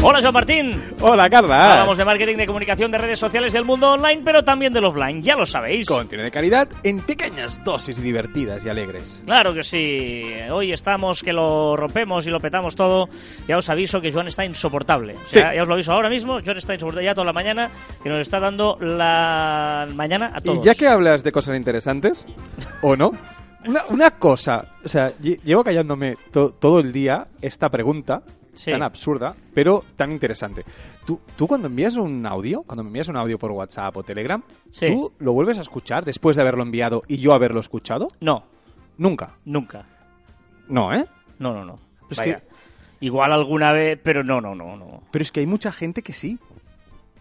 Hola, Joan Martín. Hola, Carla. Hablamos de marketing, de comunicación, de redes sociales, del mundo online, pero también del offline, ya lo sabéis. Contenido de calidad en pequeñas dosis divertidas y alegres. Claro que sí. Hoy estamos que lo rompemos y lo petamos todo. Ya os aviso que Joan está insoportable. Sí. Ya, ya os lo aviso ahora mismo. Joan está insoportable ya toda la mañana, que nos está dando la mañana a todos. Y ya que hablas de cosas interesantes, ¿o no? Una, una cosa, o sea, lle- llevo callándome to- todo el día esta pregunta Sí. tan absurda, pero tan interesante. ¿Tú, tú cuando envías un audio, cuando me envías un audio por WhatsApp o Telegram, Sí. ¿tú lo vuelves a escuchar después de haberlo enviado y yo haberlo escuchado? No, Nunca. nunca. No, ¿eh? No, no, no. Es Vaya. que- Igual alguna vez, pero no, no, no, no. Pero es que hay mucha gente que sí.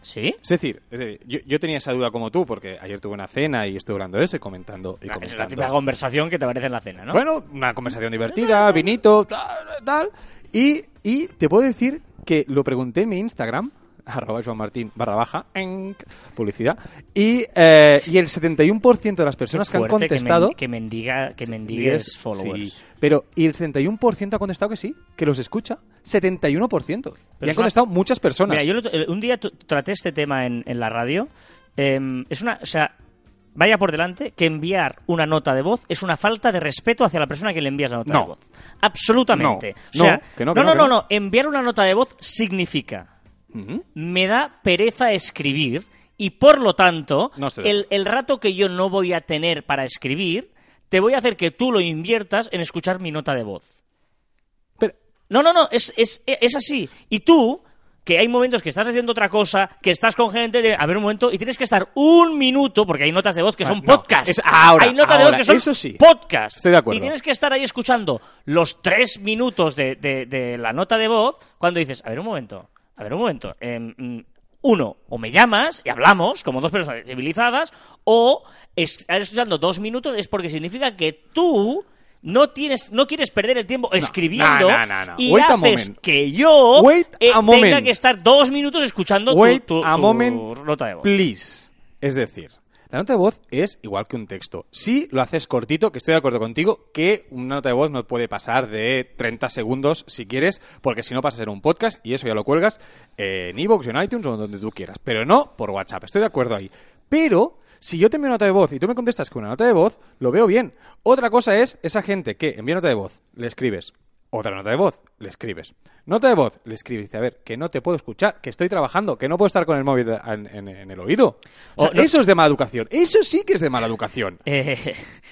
¿Sí? Es decir, es decir, yo, yo tenía esa duda como tú, porque ayer tuve una cena y estuve hablando de eso y comentando. Y Ah, Es la típica conversación que te aparece en la cena, ¿no? Bueno, una conversación divertida, vinito, tal, tal. Y, y te puedo decir que lo pregunté en mi Instagram, arroba Joan Martín barra baja, enc, publicidad, y, eh, y el 71% de las personas que han contestado... men- Que, mendiga, que mendigues followers. Sí, pero y el 71% ha contestado que sí, que los escucha. 71%. y Pero han es una- contestado muchas personas. Mira, yo otro- el- un día traté este tema en, en la radio. em, es una, o sea, vaya por delante que enviar una nota de voz es una falta de respeto hacia la persona que le envías la nota No. de voz. Absolutamente. No, o sea, no, que no, no, que no, no, que no, no. Enviar una nota de voz significa me da pereza escribir y por lo tanto el, el rato que yo no voy a tener para escribir te voy a hacer que tú lo inviertas en escuchar mi nota de voz. Pero, No, no, no, es, es, es así. Y tú, que hay momentos que estás haciendo otra cosa, que estás con gente, de, a ver un momento, y tienes que estar un minuto, porque hay notas de voz que Ah, son no, podcast. es ahora, hay notas de voz que son eso sí. podcast. Estoy de acuerdo. Y tienes que estar ahí escuchando los tres minutos de, de- de la nota de voz cuando dices, a ver un momento, a ver un momento. em, mm, uno, o me llamas y hablamos como dos personas civilizadas, o estar escuchando dos minutos es porque significa que tú no tienes, no quieres perder el tiempo escribiendo no, no, no. y Wait a haces moment. que yo Wait eh, a tenga que estar dos minutos escuchando tu- Wait tu, a tu moment, nota de voz. please. Es decir, la nota de voz es igual que un texto. Si lo haces cortito, que estoy de acuerdo contigo, que una nota de voz no puede pasar de 30 segundos si quieres, porque si no pasa a ser un podcast y eso ya lo cuelgas en iVoox, en iTunes o donde tú quieras. Pero no por WhatsApp, estoy de acuerdo ahí. Pero si yo te envío una nota de voz y tú me contestas con una nota de voz, lo veo bien. Otra cosa es esa gente que envía nota de voz, le escribes. Otra nota de voz, le escribes. Nota de voz, le escribes. Dice, a ver, que no te puedo escuchar, que estoy trabajando, que no puedo estar con el móvil en, en- en el oído. O sea, O no- Eso es de mala educación. Eso sí que es de mala educación. Eh,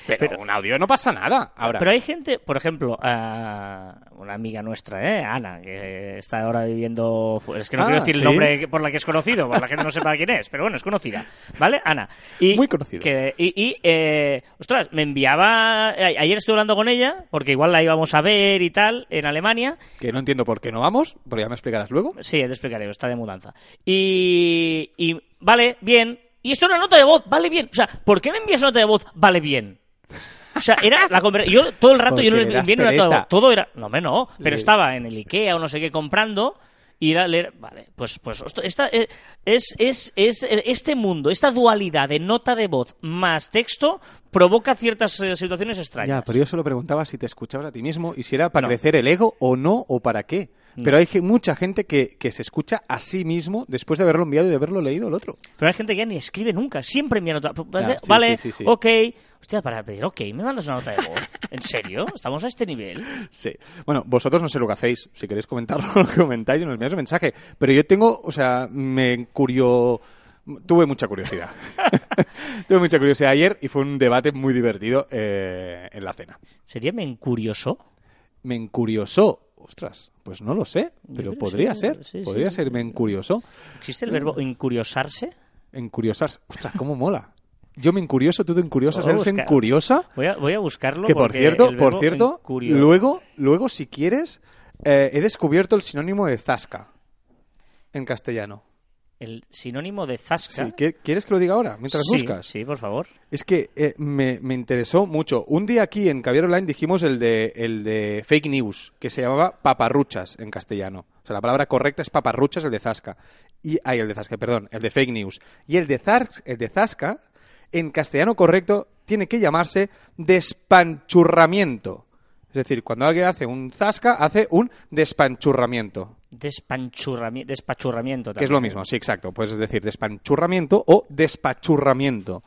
Pero, pero- un audio no pasa nada. Ahora, Pero hay gente, por ejemplo, ah, una amiga nuestra, ¿eh? Ana, que está ahora viviendo. Es que no Ah, quiero decir el nombre por la que es conocido, por la gente no sepa quién es, pero bueno, es conocida. ¿Vale? Ana. Y Muy conocida. que- y, y, eh, ostras, me enviaba. Ayer estuve hablando con ella, porque igual la íbamos a ver y tal, en Alemania. Que no entiendo por qué no vamos, pero ya me explicarás luego. Sí, te explicaré, está de mudanza. Y, y vale, bien. Y esto es una nota de voz, vale bien. O sea, ¿por qué me envías una nota de voz, vale bien? O sea, era la Yo todo el rato yo no le envié una nota de voz. Todo era. No, me no. Pero estaba en el Ikea o no sé qué comprando. Y era leer. Vale, pues, pues esta, eh, es, es, es, eh, este mundo, esta dualidad de nota de voz más texto provoca ciertas eh, situaciones extrañas. Ya, pero yo solo preguntaba si te escuchabas a ti mismo y si era para No. crecer el ego o no, o para qué. Pero hay ge- mucha gente que, que se escucha a sí mismo después de haberlo enviado y de haberlo leído el otro. Pero hay gente que ya ni escribe nunca, siempre envía nota. Vale, sí, sí, sí. ok. Hostia, para pedir ok, me mandas una nota de voz. ¿En serio? ¿Estamos a este nivel? Sí. Bueno, vosotros no sé lo que hacéis. Si queréis comentarlo, lo comentáis y nos enviáis un mensaje. Pero yo tengo, o sea, me curio... Tuve mucha curiosidad. Tuve mucha curiosidad ayer y fue un debate muy divertido eh, en la cena. ¿Sería me encuriosó? Me encuriosó. Ostras, pues no lo sé, pero podría sí, ser. sí, podría sí. ser me encuriosó. ¿Existe el verbo encuriosarse? Encuriosarse. Ostras, cómo mola. Yo me encurioso, tú te encuriosas, Puedo eres encuriosa. Voy a, voy a buscarlo. Que por cierto, el por cierto, luego, luego si quieres, eh, he descubierto el sinónimo de zasca en castellano. El sinónimo de zasca. Sí, ¿qui- ¿Quieres que lo diga ahora? Mientras Sí, buscas. Sí, por favor. Es que eh, me, me interesó mucho. Un día aquí en Caviar Online dijimos el de, el de fake news, que se llamaba paparruchas en castellano. O sea, la palabra correcta es paparruchas, el de zasca. y ay, el de Zasca, perdón, el de fake news y el de el de Zasca en castellano correcto tiene que llamarse despanchurramiento. Es decir, cuando alguien hace un zasca, hace un despanchurramiento. Despanchurrami- despachurramiento. Que es lo mismo, sí, exacto. Puedes decir despanchurramiento o despachurramiento.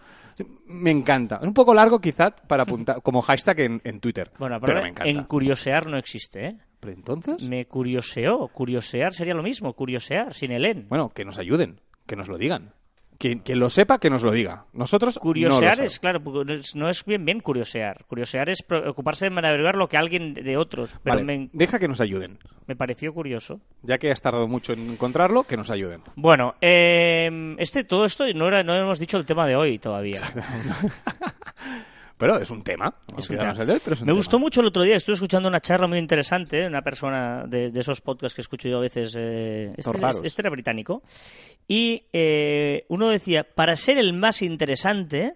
Me encanta. Es un poco largo quizá para apuntar como hashtag en, en Twitter. Bueno, pero me encanta. en curiosear no existe, ¿eh? ¿Pero entonces? Me curioseó. Curiosear sería lo mismo, curiosear, sin el en. Bueno, que nos ayuden, que nos lo digan. Quien, quien lo sepa, que nos lo diga. Nosotros no Curiosear sabemos. es, claro, no es- no bien bien curiosear. Curiosear es preocuparse de averiguar lo que alguien de otros. Pero Vale, me, deja que nos ayuden. me pareció curioso. Ya que has tardado mucho en encontrarlo, que nos ayuden. Bueno, eh, este, todo esto no, era, no hemos dicho el tema de hoy todavía. Pero es un tema. Es un tema. el de hoy, pero es un Me tema. gustó mucho el otro día, estuve escuchando una charla muy interesante de una persona de, de esos podcasts que escucho yo a veces. eh, este, este era británico. Y eh, uno decía: para ser el más interesante,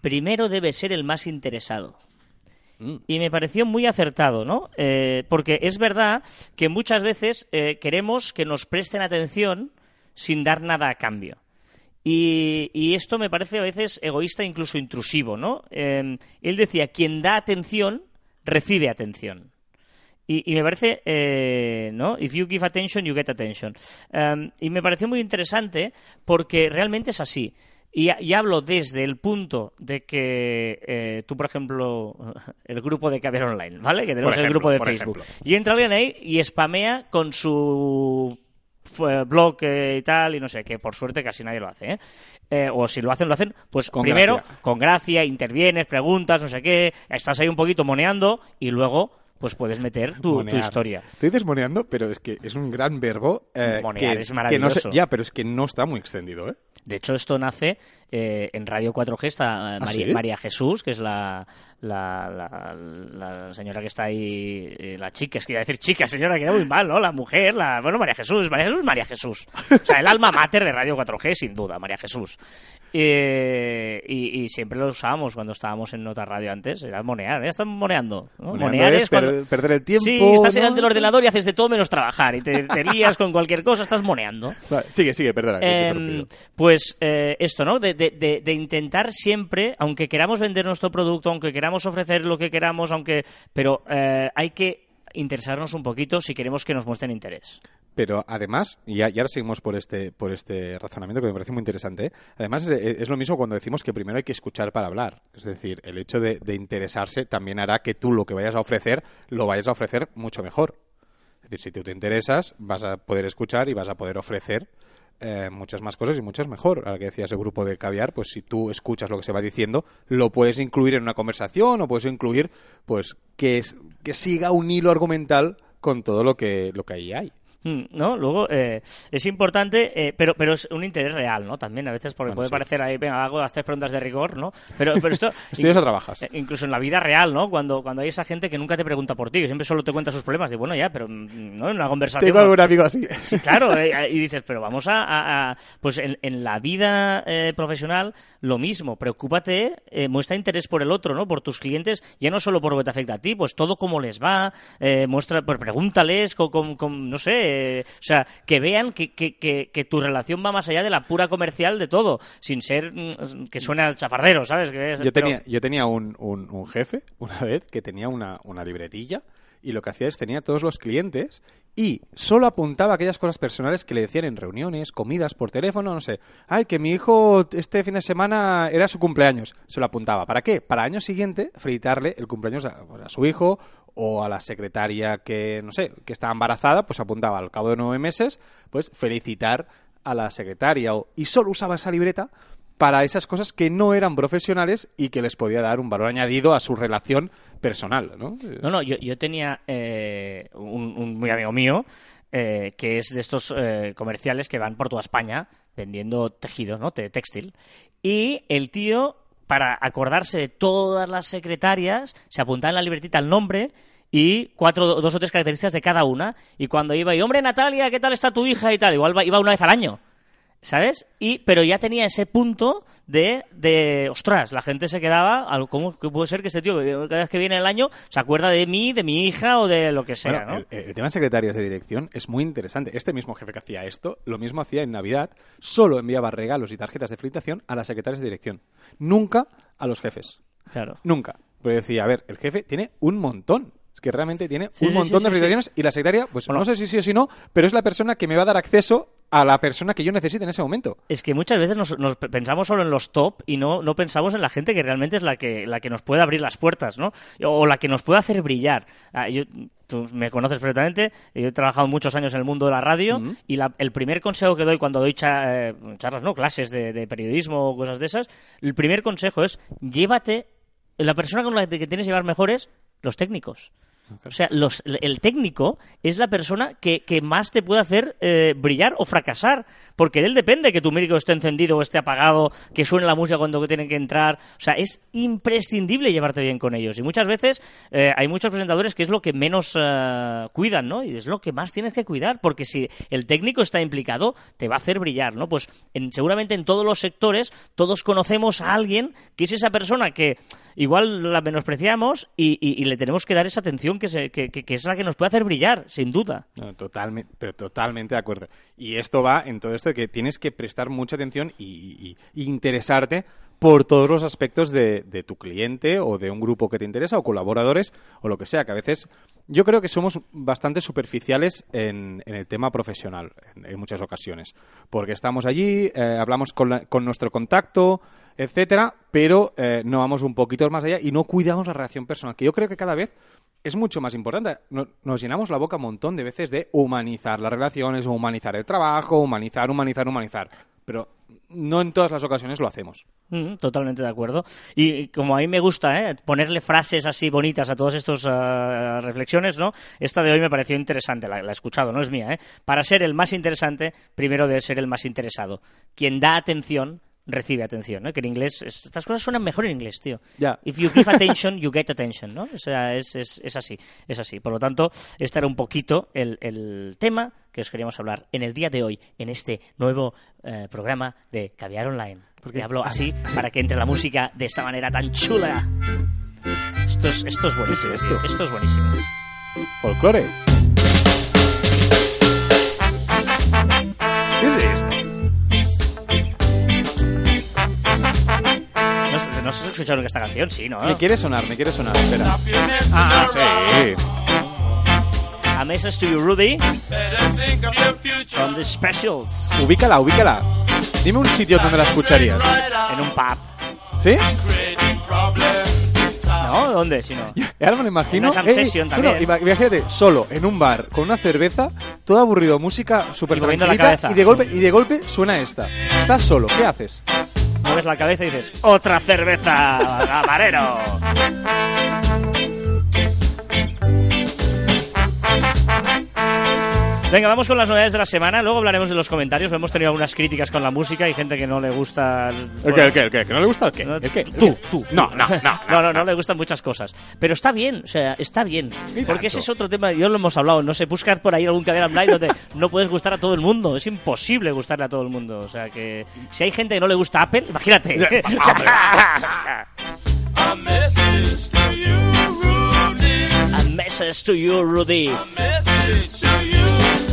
primero debe ser el más interesado. Mm. Y me pareció muy acertado, ¿no? Eh, porque es verdad que muchas veces eh, queremos que nos presten atención sin dar nada a cambio. Y, y esto me parece a veces egoísta, incluso intrusivo, ¿no? Eh, él decía, quien da atención, recibe atención. Y, y me parece, eh, ¿no? If you give attention, you get attention. Um, y me pareció muy interesante porque realmente es así. Y, y hablo desde el punto de que eh, tú, por ejemplo, el grupo de Caber Online, ¿vale? Que tenemos el grupo de Facebook. ejemplo. Y entra alguien ahí y spamea con su blog y tal, y no sé, que por suerte casi nadie lo hace, ¿eh? Eh, o si lo hacen, lo hacen, pues Con primero, gracia. con gracia, intervienes, preguntas, no sé qué, estás ahí un poquito moneando y luego, pues puedes meter tu, historia. Tú dices moneando, pero es que es un gran verbo. eh, Monear que, es que maravilloso. no se- ya, pero es que no está muy extendido, ¿eh? De hecho, esto nace eh, en Radio 4G, está eh, ¿Ah, María, sí? María Jesús, que es la, la, la- la señora que está ahí, eh, la chica, es que iba a decir chica, señora, queda muy mal, ¿no? La mujer, la, bueno, María Jesús, María Jesús, María Jesús. O sea, el alma mater de Radio 4G, sin duda, María Jesús. Eh, y, y siempre lo usábamos cuando estábamos en Nota Radio antes, era monear, ya están moneando. ¿no? Moneando Monear es es cuando... per- perder el tiempo, Sí, estás ¿no? delante del ordenador y haces de todo menos trabajar, y te, te lías con cualquier cosa, estás moneando. Vale, sigue, sigue, perdona. Em, pues eh, esto, ¿no? De, de- de- de intentar siempre, aunque queramos vender nuestro producto, aunque queramos ofrecer lo que queramos, aunque, pero eh, hay que interesarnos un poquito si queremos que nos muestren interés. Pero además, y, ahora seguimos por este, por este razonamiento que me parece muy interesante, ¿eh? además es, es lo mismo cuando decimos que primero hay que escuchar para hablar. Es decir, el hecho de, de interesarse también hará que tú lo que vayas a ofrecer lo vayas a ofrecer mucho mejor. Es decir, si tú te interesas, vas a poder escuchar y vas a poder ofrecer eh, muchas más cosas y muchas mejor. Ahora que decías el grupo de caviar, pues si tú escuchas lo que se va diciendo, lo puedes incluir en una conversación o puedes incluir, pues, que, es- que siga un hilo argumental con todo lo que, lo que ahí hay. Mm, ¿No? Luego, eh, es importante, eh, pero, pero es un interés real, ¿no? También a veces, porque Bueno, puede sí. parecer ahí, venga, hago las tres preguntas de rigor, ¿no? Pero, pero esto... ¿Estudias o trabajas? Eh, Incluso en la vida real, ¿no? Cuando, cuando hay esa gente que nunca te pregunta por ti, que siempre solo te cuenta sus problemas. Digo, bueno, ya, pero mm, ¿no? en una conversación... Tengo algún amigo así. Sí, claro, eh, y dices, pero vamos a... a- a- pues en, en la vida eh, profesional, lo mismo. Preocúpate, eh, muestra interés por el otro, ¿no? Por tus clientes, ya no solo por lo que te afecta a ti, pues todo cómo les va, eh, muestra, pues pregúntales, con, con- con- no sé, eh, o sea, que vean que, que, que, que tu relación va más allá de la pura comercial de todo, sin ser mm, que suena al chafardero, ¿sabes? Que es- Yo pero- tenía, yo tenía un, un- un jefe una vez que tenía una, una libretilla y lo que hacía es tenía todos los clientes y solo apuntaba aquellas cosas personales que le decían en reuniones, comidas, por teléfono, no sé. Ay, que mi hijo este fin de semana era su cumpleaños. Se lo apuntaba. ¿Para qué? Para año siguiente felicitarle el cumpleaños a, pues, a su hijo o a la secretaria que, no sé, que estaba embarazada, pues apuntaba al cabo de nueve meses, pues felicitar a la secretaria. o- y solo usaba esa libreta para esas cosas que no eran profesionales y que les podía dar un valor añadido a su relación personal, ¿no? No, no, yo, yo tenía eh, un, un muy amigo mío eh, que es de estos eh, comerciales que van por toda España vendiendo tejidos, ¿no? Te- textil. Y el tío, para acordarse de todas las secretarias, se apuntaba en la libretita el nombre y cuatro, dos o tres características de cada una. Y cuando iba, y hombre, Natalia, ¿qué tal está tu hija? y tal, igual iba una vez al año. ¿Sabes? Y, pero ya tenía ese punto de, de ostras, la gente se quedaba, al- ¿cómo que puede ser que este tío, cada vez que viene el año, se acuerda de mí, de mi hija o de lo que sea, Bueno, ¿no? el, el tema de secretarios de dirección es muy interesante. Este mismo jefe que hacía esto, lo mismo hacía en Navidad, solo enviaba regalos y tarjetas de felicitación a las secretarias de dirección. Nunca a los jefes. Claro. Nunca. Pero decía, a ver, el jefe tiene un montón. Es que realmente tiene Sí, un sí, montón sí, de felicitaciones y la secretaria, pues Bueno. no sé si sí o si no, pero es la persona que me va a dar acceso a la persona que yo necesite en ese momento. Es que muchas veces nos, nos pensamos solo en los top y no, no pensamos en la gente que realmente es la que, la que nos puede abrir las puertas, ¿no? O la que nos puede hacer brillar. Ah, yo- tú me conoces perfectamente, yo he trabajado muchos años en el mundo de la radio y la- el primer consejo que doy cuando doy cha- eh, charlas, ¿no? Clases de, de periodismo o cosas de esas, el primer consejo es llévate, la persona con la que tienes que llevar mejor es los técnicos. O sea, los- el técnico es la persona que, que más te puede hacer eh, brillar o fracasar. Porque de él depende que tu médico esté encendido o esté apagado, que suene la música cuando tienen que entrar. O sea, es imprescindible llevarte bien con ellos. Y muchas veces eh, hay muchos presentadores que es lo que menos eh, cuidan, ¿no? Y es lo que más tienes que cuidar. Porque si el técnico está implicado, te va a hacer brillar, ¿no? Pues en- seguramente en todos los sectores todos conocemos a alguien que es esa persona que igual la menospreciamos y le tenemos que dar esa atención que, es la que nos puede hacer brillar, sin duda. Totalmente, pero totalmente de acuerdo. Y esto va en todo esto de que tienes que prestar mucha atención y, interesarte por todos los aspectos de, tu cliente o de un grupo que te interesa o colaboradores o lo que sea, que a veces yo creo que somos bastante superficiales en, el tema profesional en, muchas ocasiones, porque estamos allí, eh, hablamos con, la- con nuestro contacto, etcétera, pero eh, no vamos un poquito más allá y no cuidamos la relación personal, que yo creo que cada vez es mucho más importante. No- Nos llenamos la boca un montón de veces de humanizar las relaciones, humanizar el trabajo, humanizar, humanizar, humanizar. Pero no en todas las ocasiones lo hacemos. Mm, totalmente de acuerdo. Y como a mí me gusta ¿eh? ponerle frases así bonitas a todas estas ah, reflexiones, ¿no? Esta de hoy me pareció interesante, la, la he escuchado, no es mía. ¿eh? Para ser el más interesante, primero debe ser el más interesado. Quien da atención recibe atención, ¿no? Que en inglés es- estas cosas suenan mejor en inglés, tío. Ya. If you give attention, you get attention, ¿no? O sea, es, es, es así, es así. Por lo tanto, este era un poquito el, el tema que os queríamos hablar en el día de hoy, en este nuevo eh, programa de Caviar Online. Porque hablo así para que entre la música de esta manera tan chula. Esto es, esto es buenísimo, esto? tío. Esto es buenísimo. Folclore. ¿Qué es esto? No, sé- no sé si escucharon esta canción, sí, ¿no? Me quiere sonar, me quiere sonar. Espera. Ah, sí. A message to you, Rudy, from the specials, Ubícala, ubícala. Dime un sitio donde la escucharías. en un pub. ¿Sí? ¿No? ¿Dónde? Si no. Ahora me lo imagino. Una eh, también. no, ima- imagínate, solo, en un bar, con una cerveza, todo aburrido, música súper la tranquilita, cabeza. y de golpe y de golpe suena esta. Estás solo, ¿qué haces? Mueves la cabeza y dices, ¡otra cerveza, camarero! Venga, vamos con las novedades de la semana. Luego hablaremos de los comentarios. Hemos tenido algunas críticas con la música y gente que no le gusta. ¿El qué, el qué, el qué? ¿Que no le gusta el qué? No, ¿El qué? Tú, tú. No, no, no. No, no, no le gustan muchas cosas. Pero está bien, o sea, está bien. Porque ese es otro tema, yo lo hemos hablado, no sé, buscar por ahí algún cadena online donde no puedes gustar a todo el mundo. Es imposible gustarle a todo el mundo. O sea, que si hay gente que no le gusta Apple, imagínate. A message to you, Rudy. A message to you,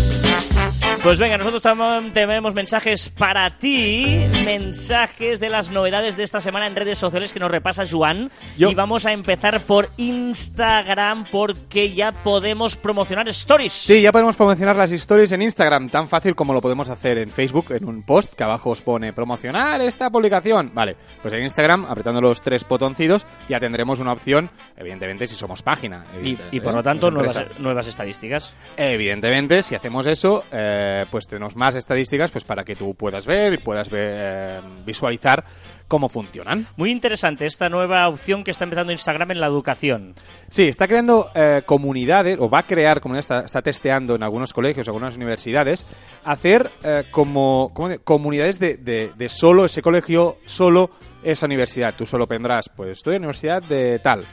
Pues venga, nosotros tam- tenemos mensajes para ti, mensajes de las novedades de esta semana en redes sociales que nos repasa Joan. Yo. Y vamos a empezar por Instagram porque ya podemos promocionar stories. Sí, ya podemos promocionar las stories en Instagram, tan fácil como lo podemos hacer en Facebook, en un post que abajo os pone promocionar esta publicación. Vale, pues en Instagram, apretando los tres botoncitos, ya tendremos una opción, evidentemente si somos página. Y, por lo tanto, nuevas estadísticas. Evidentemente, si hacemos eso, eh, pues tenemos más estadísticas pues para que tú puedas ver y puedas ver, eh, visualizar cómo funcionan. Muy interesante esta nueva opción que está empezando Instagram en la educación. Sí, está creando eh, comunidades, o va a crear comunidades, está, está testeando en algunos colegios, algunas universidades, hacer eh, como, ¿cómo de- comunidades de, de- de solo ese colegio, solo esa universidad. Tú solo vendrás, pues estoy en la universidad de tal.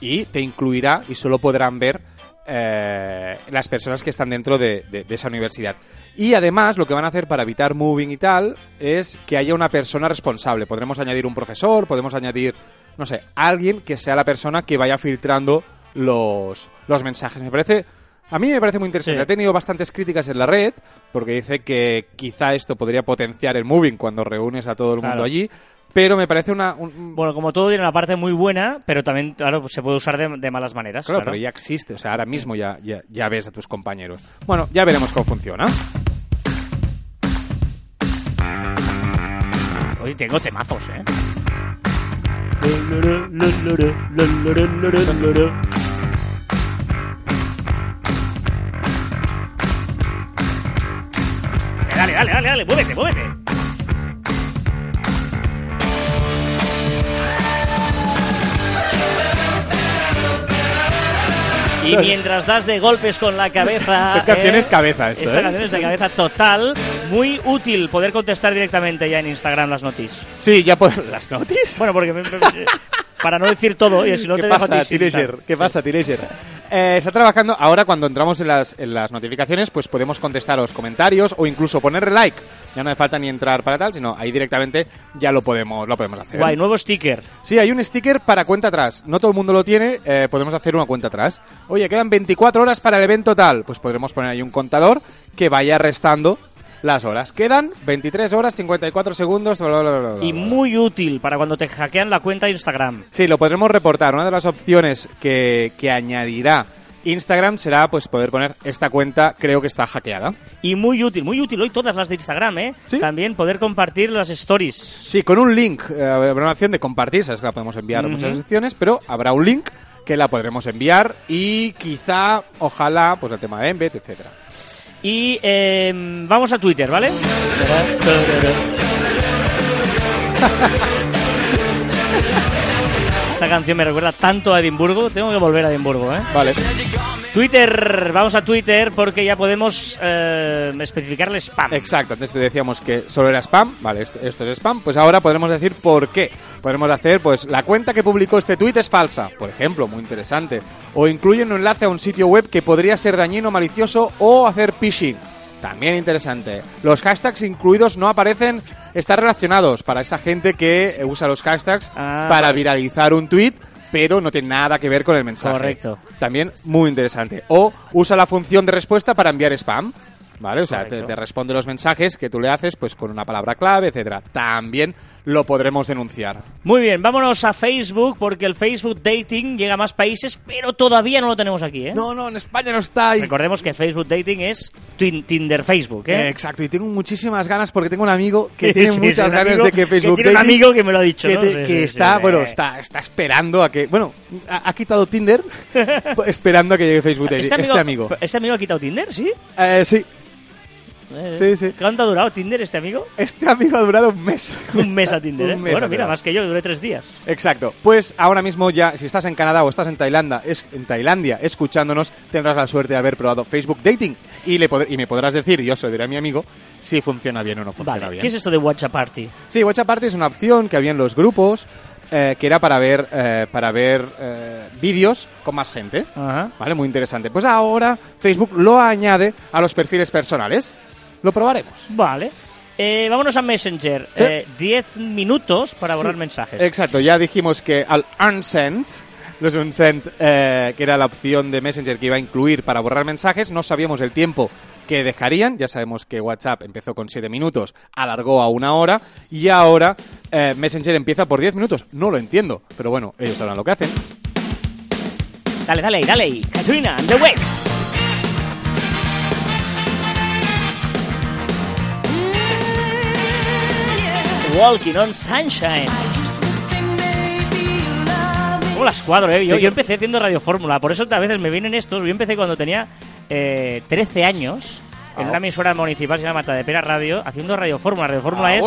Y te incluirá y solo podrán ver eh, las personas que están dentro de, de- de esa universidad. Y además, lo que van a hacer para evitar moving y tal es que haya una persona responsable. Podremos añadir un profesor, podemos añadir, no sé, alguien que sea la persona que vaya filtrando los, los mensajes. Me parece. A mí me parece muy interesante. Sí. Ha tenido bastantes críticas en la red porque dice que quizá esto podría potenciar el moving cuando reúnes a todo el mundo allí. Pero me parece una. un- Bueno, como todo tiene una parte muy buena, pero también, claro, se puede usar de, de malas maneras. Claro, claro. pero ya existe, o sea, ahora mismo ya, ya, ya ves a tus compañeros. Bueno, ya veremos cómo funciona. Hoy tengo temazos, ¿eh? Dale, dale, dale, dale, muévete, muévete. Y mientras das de golpes con la cabeza. Esta canción eh, es cabeza, esto, Esta ¿eh? canción es de cabeza total. Muy útil poder contestar directamente ya en Instagram las noticias. Sí, ya por las noticias. Bueno, porque para no decir todo, y si no ¿Qué te dejo a pasa, ti. ¿Qué Sí. pasa, Teenager? Eh, está trabajando, ahora cuando entramos en las, en las notificaciones, pues podemos contestar a los comentarios o incluso ponerle like. Ya no hace falta ni entrar para tal, sino ahí directamente ya lo podemos, lo podemos hacer. Guay, nuevo sticker. Sí, hay un sticker para cuenta atrás. No todo el mundo lo tiene, eh, podemos hacer una cuenta atrás. Oye, quedan 24 horas para el evento tal. Pues podremos poner ahí un contador que vaya restando las horas. Quedan 23 horas, 54 segundos. bla, bla, Y muy útil para cuando te hackean la cuenta de Instagram. Sí, lo podremos reportar. Una de las opciones que, que añadirá Instagram será pues poder poner esta cuenta, creo que está hackeada. Y muy útil, muy útil hoy todas las de Instagram, ¿eh? Sí. También poder compartir las stories. Sí, con un link, eh, habrá una opción de compartir, sabes que la podemos enviar a muchas Ujú. opciones, pero habrá un link que la podremos enviar y quizá, ojalá, pues el tema de Embed, etcétera. Y eh, vamos a Twitter, ¿vale? Esta canción me recuerda tanto a Edimburgo, tengo que volver a Edimburgo, ¿eh? Vale. Twitter, vamos a Twitter porque ya podemos eh, especificarle spam. Exacto, antes decíamos que solo era spam, vale, esto, esto es spam, pues ahora podremos decir por qué. Podremos hacer, pues, la cuenta que publicó este tweet es falsa, por ejemplo, muy interesante. O incluye un enlace a un sitio web que podría ser dañino, malicioso o hacer phishing. También interesante. Los hashtags incluidos no aparecen, están relacionados para esa gente que usa los hashtags Ah, para viralizar un tweet, pero no tiene nada que ver con el mensaje. Correcto. También muy interesante. O usa la función de respuesta para enviar spam. ¿Vale? O sea, te, te responde los mensajes que tú le haces pues con una palabra clave, etcétera. También lo podremos denunciar. Muy bien, vámonos a Facebook porque el Facebook Dating llega a más países, pero todavía no lo tenemos aquí, ¿eh? No, no, en España no está ahí. Recordemos que Facebook Dating es Tinder Facebook, ¿eh? Eh, exacto, y tengo muchísimas ganas porque tengo un amigo que tiene Sí, muchas un ganas amigo de que Facebook tiene un Dating- amigo que me lo ha dicho, que, ¿no? te- Sí, que sí, sí, está, bueno, está, está esperando a que, bueno, ha, ha quitado Tinder esperando a que llegue Facebook Dating. ¿Este amigo, Este amigo. ¿Este amigo ha quitado Tinder, sí? Eh, sí, Eh, Sí, sí. ¿Cuánto ha durado Tinder este amigo? este amigo ha durado un mes. Un mes a Tinder, ¿eh? Mes bueno, mira, más que yo, duré tres días. Exacto. Pues ahora mismo ya, si estás en Canadá o estás en Tailandia, es, en Tailandia escuchándonos, tendrás la suerte de haber probado Facebook Dating. Y, le y me podrás decir, yo se lo diré a mi amigo, si funciona bien o no funciona Vale, bien. ¿qué es esto de WhatsApp Party? Sí, WhatsApp Party es una opción que había en los grupos, eh, que era para ver, eh, para ver eh, vídeos con más gente. Ajá. Vale, muy interesante. Pues ahora Facebook lo añade a los perfiles personales. Lo probaremos. Vale. Eh, vámonos a Messenger. Sí. Eh, Diez minutos para borrar Sí, mensajes. Exacto, ya dijimos que al unsend, los unsend, eh, que era la opción de Messenger que iba a incluir para borrar mensajes, no sabíamos el tiempo que dejarían. Ya sabemos que WhatsApp empezó con 7 minutos, alargó a una hora y ahora eh, Messenger empieza por 10 minutos. No lo entiendo, pero bueno, ellos sabrán lo que hacen. Dale, dale, dale. Katrina and the Waves. Walking on Sunshine. ¿Cómo las cuadro, eh? Yo, yo empecé haciendo Radio Fórmula, por eso a veces me vienen estos. Yo empecé cuando tenía eh, 13 años en una emisora municipal se llama Matadepera Radio, haciendo Radio Fórmula. Radio Fórmula es.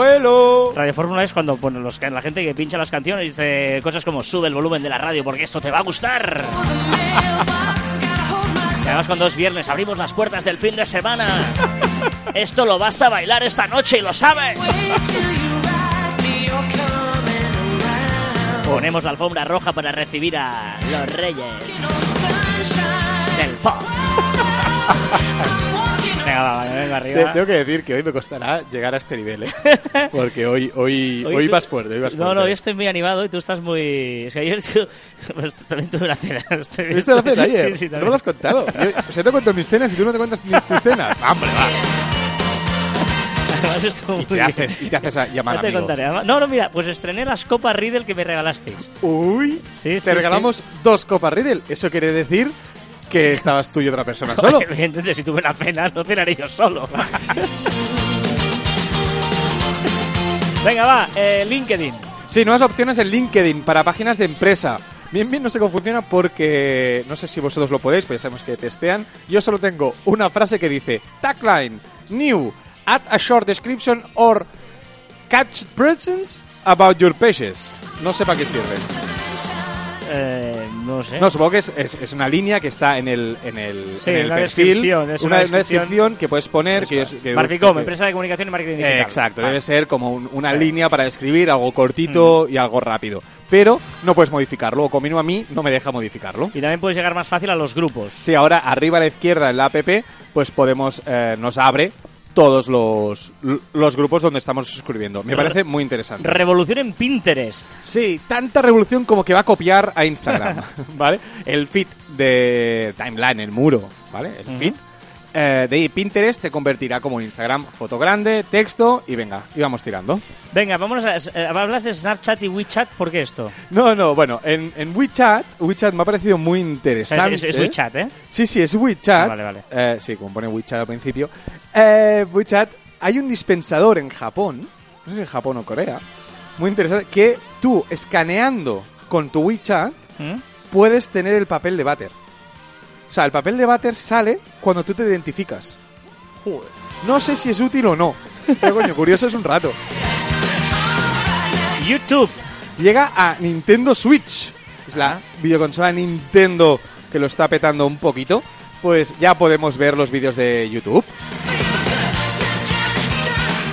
Radio Fórmula es cuando bueno, los, la gente que pincha las canciones dice cosas como sube el volumen de la radio porque esto te va a gustar. Y además cuando es viernes abrimos las puertas del fin de semana. Esto lo vas a bailar esta noche y lo sabes. Ponemos la alfombra roja para recibir a los reyes del pop. Venga, va, va, venga Te- arriba. tengo que decir que hoy me costará llegar a este nivel, ¿eh? Porque hoy, hoy, hoy, tú- vas fuerte, hoy vas No, fuerte. no, yo estoy muy animado y tú estás muy... Es que ayer tío, pues, también tuve una cena. Estoy- ¿Viste la cena ayer? Sí, sí, no también. me lo has contado. Yo, o sea, te cuento mis cenas y tú no te cuentas mis, tus cenas. ¡Hombre, va! Muy Y te bien. haces, y te haces a llamar Ya te amigo. contaré. No, no, mira, pues estrené las copas Riddle que me regalasteis. Uy, Sí, sí, te regalamos dos copas Riddle. Eso quiere decir que estabas tú y otra persona solo. Evidentemente, si tuve una cena, no cenaré yo solo. Venga, va, eh, LinkedIn. Sí, nuevas opciones en LinkedIn para páginas de empresa. Bien, bien, no sé cómo funciona porque no sé si vosotros lo podéis, pues ya sabemos que testean. Yo solo tengo una frase que dice tagline, new, add a short description or catch presents about your pages. No sé para qué sirve. Eh, no sé. No, supongo que es, es- es una línea que está en el, en el, Sí, en el una perfil. descripción, es una, descripción. descripción que puedes poner. Que, es- que- Marficom, que- empresa de comunicación y marketing Eh, digital. exacto, debe ser como un- una línea para escribir algo cortito y algo rápido. Pero no puedes modificarlo, o como mínimo a mí no me deja modificarlo. Y también puedes llegar más fácil a los grupos. Sí, ahora arriba a la izquierda en la app, pues podemos, eh, nos abre todos los, los grupos donde estamos escribiendo. Me parece muy interesante. Revolución en Pinterest. Sí, tanta revolución como que va a copiar a Instagram, ¿vale? El feed de timeline, el muro, ¿vale? El Ujú. feed eh, de Pinterest se convertirá como en Instagram, foto grande, texto y venga, y vamos tirando. Venga, vamos a... eh, hablas de Snapchat y WeChat, ¿por qué esto? No, no, bueno, en, en WeChat, WeChat me ha parecido muy interesante. es, es- es WeChat, ¿eh? Sí, sí, es WeChat. Ah, vale, vale. Eh, sí, como pone WeChat al principio. Eh, WeChat, hay un dispensador en Japón, no sé si en Japón o Corea, muy interesante, que tú escaneando con tu WeChat ¿Mm? puedes tener el papel de váter. O sea, el papel de váter sale cuando tú te identificas. No sé si es útil o no. Pero coño, curioso es un rato. YouTube. Llega a Nintendo Switch. Es la videoconsola Nintendo que lo está petando un poquito. Pues ya podemos ver los vídeos de YouTube.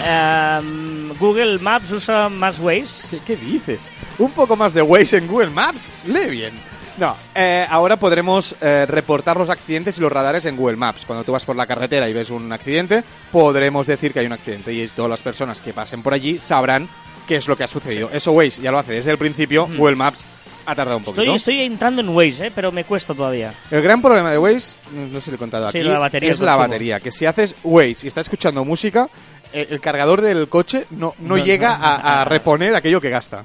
Em, Google Maps usa más Waze. ¿Qué, qué dices? Un poco más de Waze en Google Maps. Lee bien. No, eh, ahora podremos eh, reportar los accidentes y los radares en Google Maps. Cuando tú vas por la carretera y ves un accidente, podremos decir que hay un accidente y todas las personas que pasen por allí sabrán qué es lo que ha sucedido. Eso Waze ya lo hace desde el principio. Google Maps ha tardado un poquito. Estoy, estoy entrando en Waze, ¿eh? pero me cuesta todavía. El gran problema de Waze, no sé si lo he contado Sí, aquí, la batería, es la consumo. batería. Que si haces Waze y estás escuchando música, el, el cargador del coche no, no, No, llega no. a, a reponer aquello que gasta.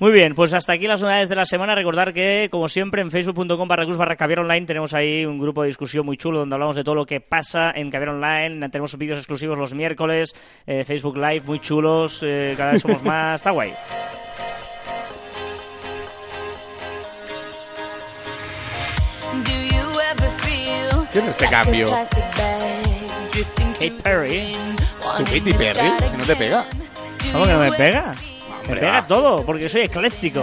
Muy bien, pues hasta aquí las novedades de la semana. Recordar que, como siempre, en facebook.com barra cruz barra caviar online tenemos ahí un grupo de discusión muy chulo donde hablamos de todo lo que pasa en caviar online. Tenemos vídeos exclusivos los miércoles, eh, Facebook Live muy chulos, eh, cada vez somos más. Está guay. ¿Qué es este cambio? Perry. ¿Tu Katy Perry? Si no te pega. ¿Cómo que no me pega? Me Hombre, pega va. todo, porque soy ecléctico.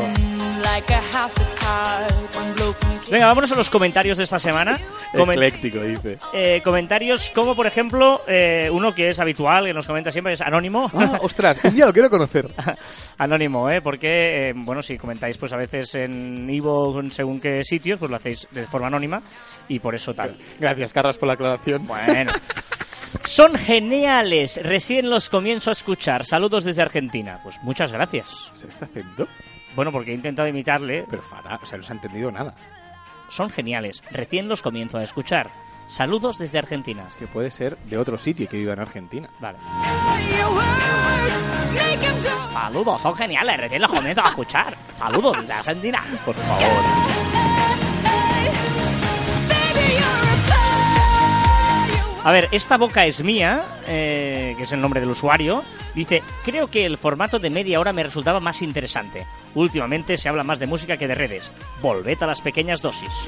Venga, vámonos a los comentarios de esta semana. Comen- Ecléctico, dice. eh, comentarios como, por ejemplo, eh, uno que es habitual, que nos comenta siempre, es Anónimo. Ah, ostras, un día lo quiero conocer. Anónimo, ¿eh? Porque, eh, bueno, si comentáis pues a veces en Ivo según qué sitios, pues lo hacéis de forma anónima y por eso tal. Gracias, Carras, por la aclaración. Bueno. Son geniales. Recién los comienzo a escuchar. Saludos desde Argentina. Pues muchas gracias. ¿Se está haciendo? Bueno, porque he intentado imitarle. Pero fatal, o sea, no se ha entendido nada. Son geniales. Recién los comienzo a escuchar. Saludos desde Argentina. Es que puede ser de otro sitio que viva en Argentina. Vale. Saludos, son geniales. Recién los comienzo a escuchar. Saludos desde Argentina. Por favor. A ver, esta boca es mía, eh, que es el nombre del usuario. Dice, creo que el formato de media hora me resultaba más interesante. Últimamente se habla más de música que de redes. Volved a las pequeñas dosis.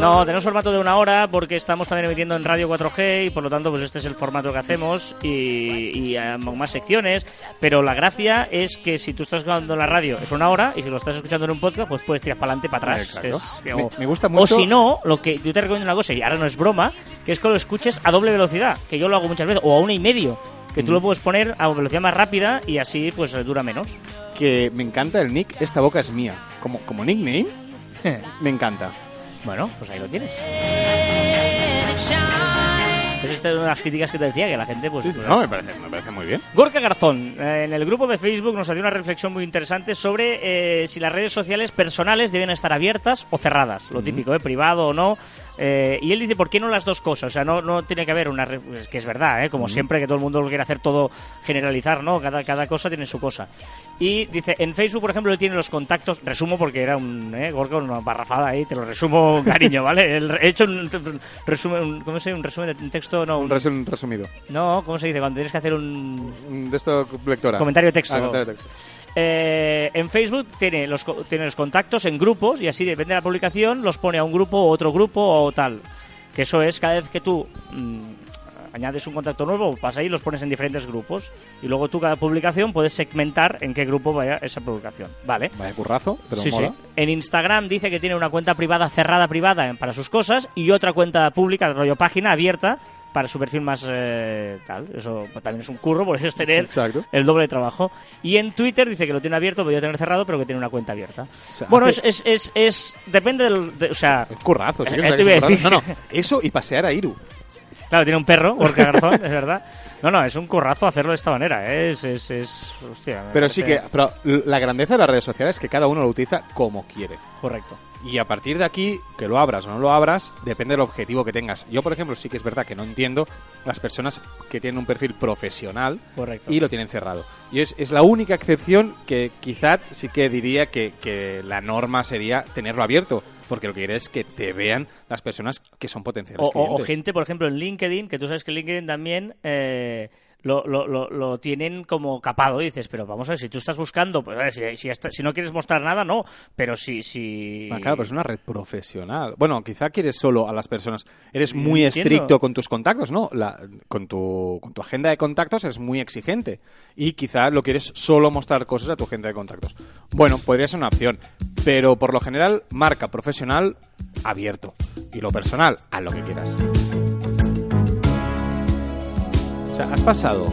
No. Tenemos formato de una hora porque estamos también emitiendo en Radio 4G y por lo tanto pues este es el formato que hacemos y, y eh, más secciones. Pero la gracia es que si tú estás escuchando en la radio es una hora y si lo estás escuchando en un podcast pues puedes tirar para adelante para atrás. Es- Me- o, me gusta o mucho- si no, lo que yo te recomiendo una cosa y ahora no es broma, que es que lo escuches a doble velocidad, que yo lo hago muchas veces, o a una y medio. Que tú lo puedes poner a velocidad más rápida y así pues dura menos. Que me encanta el nick, esta boca es mía. Como, como nickname, me encanta. Bueno, pues ahí lo tienes. Pues esta es una de las críticas que te decía, que la gente, pues... Sí, sí, pues, no, me parece, me parece muy bien. Gorka Garzón, eh, en el grupo de Facebook nos hacía una reflexión muy interesante sobre eh, si las redes sociales personales deben estar abiertas o cerradas, lo típico, ¿eh? privado o no. Eh, y él dice, ¿por qué no las dos cosas? O sea, no, no tiene que haber una... Es que es verdad, ¿eh? como siempre que todo el mundo lo quiere hacer todo generalizar, ¿no? Cada, cada cosa tiene su cosa. Y dice, en Facebook, por ejemplo, él tiene los contactos, resumo porque era un... ¿eh? Gorka, una barrafada ahí, te lo resumo cariño, ¿vale? El- he hecho un, resumen, un- ¿cómo se dice? Un resumen de un texto, no, Un resumen resumido. no, ¿cómo se dice? Cuando tienes que hacer un... Un De esto, lectora. Comentario de texto. Ah, comentario de texto. Eh, en Facebook tiene los, tiene los contactos en grupos y así depende de la publicación los pone a un grupo o otro grupo o tal. Que eso es cada vez que tú mm, añades un contacto nuevo, vas ahí y los pones en diferentes grupos. Y luego tú cada publicación puedes segmentar en qué grupo vaya esa publicación. ¿Vale? Vaya currazo, pero Sí, mola. sí. En Instagram dice que tiene una cuenta privada cerrada privada para sus cosas y otra cuenta pública, rollo página abierta para su perfil más eh, tal. Eso pues, también es un curro, porque es tener exacto. el doble de trabajo. Y en Twitter dice que lo tiene abierto, podría tener cerrado, pero que tiene una cuenta abierta. sea, bueno, es, es, es, es- depende del, de- o sea, Es currazo, sí que es Eh, te que es currazo. No, no, eso y pasear a Iru. claro, tiene un perro, Garzón, es verdad. No, no, es un currazo hacerlo de esta manera, ¿eh? es, es, es hostia, Pero sí que, pero la grandeza de las redes sociales es que cada uno lo utiliza como quiere. correcto. Y a partir de aquí, que lo abras o no lo abras, depende del objetivo que tengas. Yo, por ejemplo, sí que es verdad que no entiendo las personas que tienen un perfil profesional Correcto. y lo tienen cerrado. Y es, es la única excepción que quizás sí que diría que, que la norma sería tenerlo abierto. Porque lo que quieres es que te vean las personas que son potenciales O, gente, por ejemplo, en LinkedIn, que tú sabes que LinkedIn también eh, lo, lo, lo, lo tienen como capado. Y dices, pero vamos a ver, si tú estás buscando, pues a ver, si, si, hasta- si no quieres mostrar nada, no. Pero si. si... Ah, claro, pero es una red profesional. Bueno, quizá quieres solo a las personas. Eres muy estricto con tus contactos, ¿no? La- con, tu, con tu agenda de contactos eres muy exigente. Y quizá lo quieres solo mostrar cosas a tu agenda de contactos. Bueno, podría ser una opción. Pero por lo general, marca profesional abierto. Y lo personal, haz lo que quieras. Sea, has pasado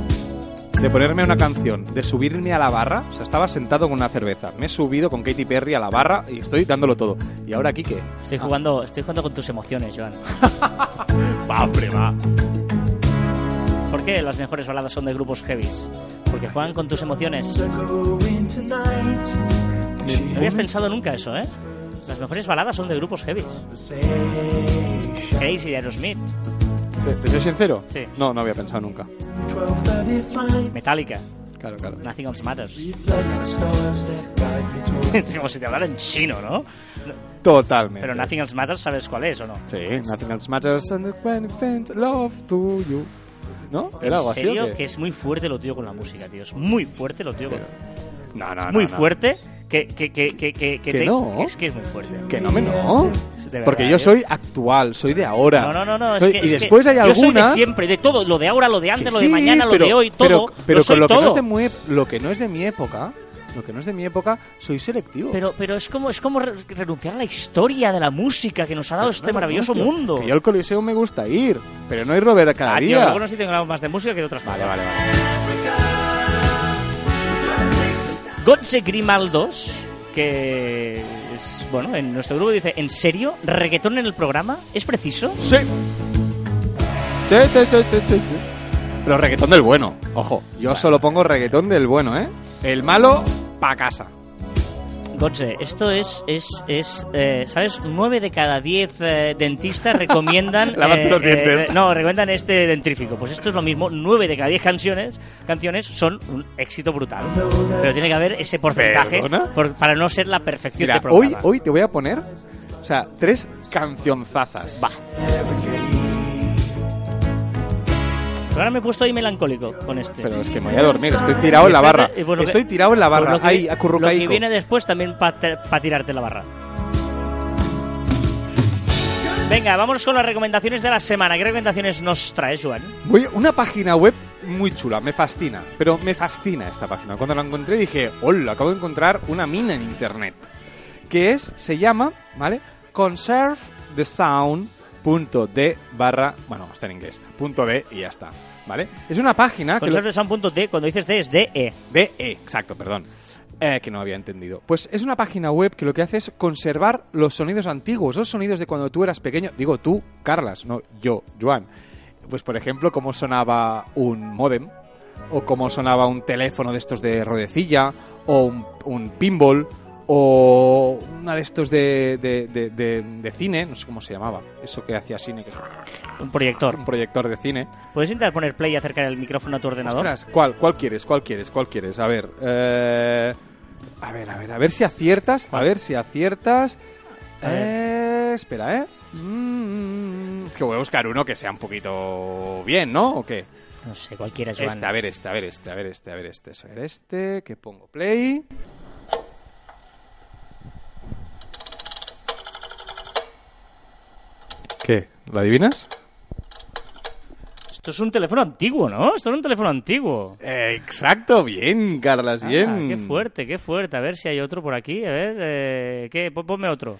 de ponerme una canción, de subirme a la barra, o sea, estaba sentado con una cerveza, me he subido con Katy Perry a la barra y estoy dándolo todo. ¿Y ahora aquí qué? Estoy jugando, estoy jugando con tus emociones, Joan. Va, hombre, va. ¿Por qué las mejores baladas son de grupos heavies? Porque juegan con tus emociones. No habías pensado nunca eso, ¿eh? Las mejores baladas son de grupos heavies. Crazy de Aerosmith, ¿Te, te soy sincero? Sí. No, no había pensado nunca. Metallica, Claro, claro. Nothing Else Matters. Como si te hablara en chino, ¿no? Totalmente. Pero Nothing Else Matters, ¿sabes cuál es o no? Sí, Nothing Else Matters and the love to you. ¿No? ¿Era algo en así serio o qué? que es muy fuerte lo tuyo con la música, tío. Es muy fuerte lo tuyo con... No, no, Es no, muy no. fuerte que... que, que, que, que, Que te- no. Es que es muy fuerte. Que no me no. De Porque yo ¿eh? soy actual, soy de ahora. No, no, no, no. Soy- es que, y es después que hay Yo soy de algunas... siempre, de todo. Lo de ahora, lo de antes, lo de sí, mañana, pero- lo de hoy, pero- todo. Pero, soy con lo que, todo. no es de muy- lo que no es de mi época, lo que no es de mi época, soy selectivo. Pero, pero es como es como re- renunciar a la historia de la música que nos ha dado este Claro, maravilloso tío, mundo. Que yo al coliseo me gusta ir, pero no ir Robert cada Ah, tío, día. algunos sí tengo más de música que de otras Vale, vale, vale. Gotze Grimaldos, que es, bueno, en nuestro grupo dice, ¿en serio? ¿Reggaetón en el programa? ¿Es preciso? Sí. Sí, sí, sí, sí, sí. Pero reggaetón del bueno. Ojo, yo solo pongo reggaetón del bueno, ¿eh? El malo, pa' casa. Gotze, esto es, es, es eh, ¿sabes? Nueve de cada diez eh, dentistas recomiendan... Lavaste los dientes. no, recomiendan este dentrífico. Pues esto es lo mismo, nueve de cada diez canciones, canciones son un éxito brutal. Pero tiene que haber ese porcentaje por- para no ser la perfección Mira, de programa. hoy, hoy te voy a poner, o sea, tres cancionzazas. Va. Pero ahora me he puesto ahí melancólico con este. Pero es que me voy a dormir, estoy tirado en la barra. Que- Estoy tirado en la barra, lo que- ahí, Lo que viene después también para tirarte la barra. Venga, vamos con las recomendaciones de la semana. ¿Qué recomendaciones nos traes, Joan? Voy a una página web muy chula, me fascina. Pero me fascina esta página. Cuando la encontré dije, hola, acabo de encontrar una mina en internet. Que es, se llama, ¿vale? conservethesound.de barra, bueno, está en inglés, punto .de y ya está, ¿vale? Es una página que... lo- Conservesound.d, cuando dices D es DE. DE, exacto, perdón. Eh, que no había entendido. Pues es una página web que lo que hace es conservar los sonidos antiguos, los sonidos de cuando tú eras pequeño. Digo tú, Carlas, no yo, Joan. Pues por ejemplo, cómo sonaba un modem, o cómo sonaba un teléfono de estos de rodecilla, o un, un pinball, o una de estos de, de, de- de- de cine, no sé cómo se llamaba, eso que hacía cine, que Un proyector. un proyector de cine. ¿Puedes intentar poner play y acercar el micrófono a tu ordenador? Ostras, ¿cuál, ¿cuál quieres? ¿Cuál quieres? ¿Cuál quieres? A ver, eh, a ver, a ver, a ver si aciertas, a ver si aciertas. A ver. Eh, espera, ¿eh? Mm, es que voy a buscar uno que sea un poquito bien, ¿no? ¿O qué? No sé, cualquiera, Joan. Este, a ver, este, a ver, este, a ver, este, a ver, este, a ver, este, que pongo play. ¿Qué? ¿Lo adivinas? Esto es un teléfono antiguo, ¿no? Esto es un teléfono antiguo. Eh, exacto, bien, Carlas, Ah, bien. qué fuerte, qué fuerte. A ver si hay otro por aquí. A ver, eh, ¿qué? Pon- Ponme otro.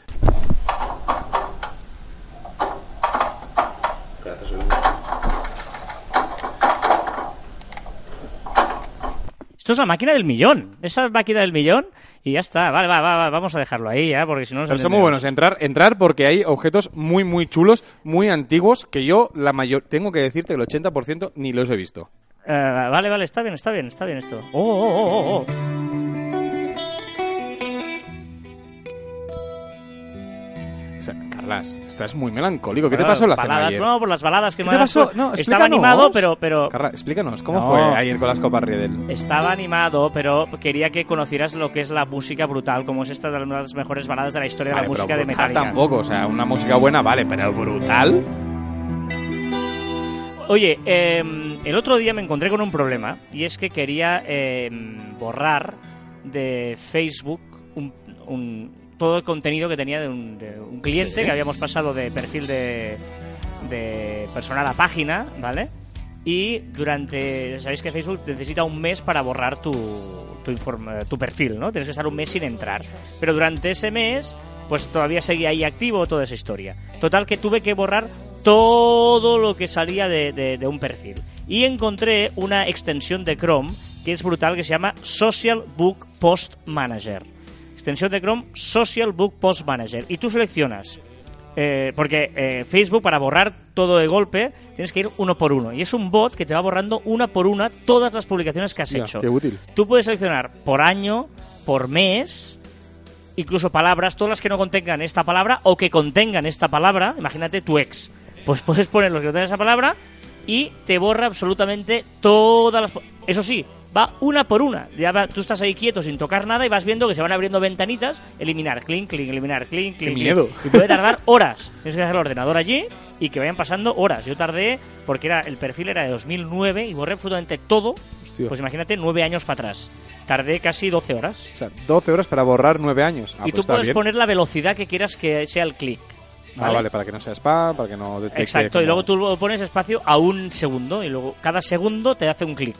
Esto es la máquina del millón. Esa es la máquina del millón y ya está. Vale, va, va, va, vamos a dejarlo ahí ya, porque si no nos Pero son muy buenos. Entrar, entrar porque hay objetos muy, muy chulos, muy antiguos, que yo, la mayor, tengo que decirte que el 80% ni los he visto. Eh, vale, vale, está bien, está bien, está bien esto. Oh, oh, oh, oh, oh. Carlas, estás muy melancólico. ¿Qué te pasó la cena baladas, ayer? No, por las baladas que ¿Qué me pasó? No, Estaba animado, pero, pero Carla, explícanos, ¿cómo No. fue ayer con las copas Riedel? Estaba animado, pero quería que conocieras lo que es la música brutal, como es esta de las mejores baladas de la historia de la música de Metallica. tampoco, o sea, una música buena, vale, pero brutal. Oye, eh, el otro día me encontré con un problema y es que quería eh, borrar de Facebook un, un- todo el contenido que tenía de un, de un cliente que habíamos pasado de perfil de, de personal a página, ¿vale? Y durante, sabéis que Facebook necesita un mes para borrar tu, tu, perfil, ¿no? Tienes que estar un mes sin entrar. Pero durante ese mes, pues todavía seguía ahí activo toda esa historia. Total que tuve que borrar todo lo que salía de, de- de un perfil. Y encontré una extensión de Chrome que es brutal, que se llama Social Book Post Manager. Extensión de Chrome Social Book Post Manager. Y tú seleccionas eh, porque eh, Facebook, para borrar todo de golpe, tienes que ir uno por uno. Y es un bot que te va borrando una por una todas las publicaciones que has hecho. qué útil. Tú puedes seleccionar por año, por mes, incluso palabras, todas las que no contengan esta palabra o que contengan esta palabra. Imagínate tu ex. Pues puedes poner los que contengan esa palabra y te borra absolutamente todas las. Eso sí, va una por una. Ya va- tú estás ahí quieto sin tocar nada y vas viendo que se van abriendo ventanitas, eliminar, clink, clink, eliminar, clink, clink. clink. miedo. Y puede tardar horas. Tienes que dejar el ordenador allí y que vayan pasando horas. Yo tardé, porque era el perfil era de 2009 y borré absolutamente todo. Hostia. Pues imagínate, nueve años para atrás. Tardé casi 12 horas. O sea, 12 horas para borrar 9 años. Ah, y pues tú puedes bien. poner la velocidad que quieras que sea el clic. Ah, vale, para que no sea spam, para que no detecte... Exacto, y luego tú pones espacio a un segundo y luego cada segundo te hace un clic.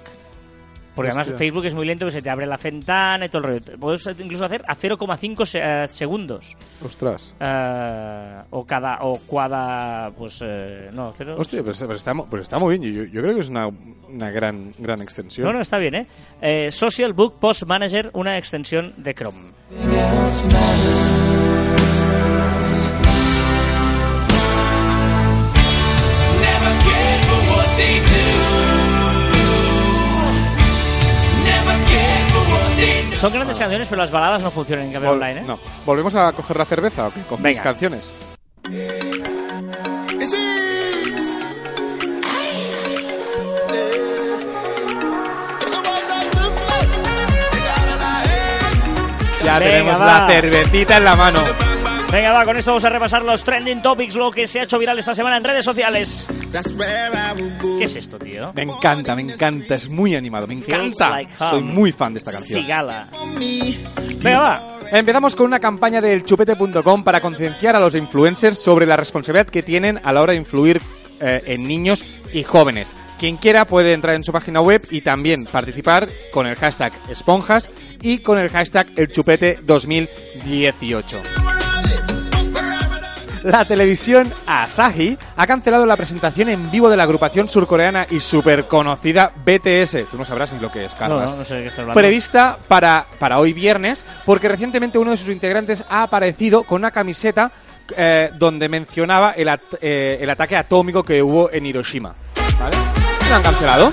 Porque además. Facebook es muy lento que se te abre la ventana y todo el rollo. Puedes incluso hacer a 0,5 se- eh, segundos. Ostras. Eh, o cada, o cada, pues, eh, no, cero... Hostia, pues, pues está, mu- pues está muy bien. Yo, yo creo que es una, una gran, gran extensión. No, no, está bien, ¿eh? Eh, Social Book Post Manager, una extensión de Chrome. Son grandes canciones, pero las baladas no funcionan en cambio Vol- online, ¿eh? No. ¿Volvemos a coger la cerveza o qué? Con mis canciones. Head. Ya Venga, tenemos va. la cervecita en la mano. Venga, va, con esto vamos a repasar los trending topics, lo que se ha hecho viral esta semana en redes sociales. ¿Qué es esto, tío? Me encanta, me encanta. Es muy animado, me encanta. like. Soy muy fan de esta canción. Sigala. Venga, va. Empezamos con una campaña del chupete.com para concienciar a los influencers sobre la responsabilidad que tienen a la hora de influir eh, en niños y jóvenes. Quien quiera puede entrar en su página web y también participar con el hashtag esponjas y con el hashtag el chupete 2018. La televisión Asahi ha cancelado la presentación en vivo de la agrupación surcoreana y super conocida BTS. Tú no sabrás ni lo que es, No, Carlos. no, no sé de qué estás hablando. Prevista para, para hoy viernes, porque recientemente uno de sus integrantes ha aparecido con una camiseta eh, donde mencionaba el, at- eh, el ataque atómico que hubo en Hiroshima. ¿Vale? ¿Lo han cancelado?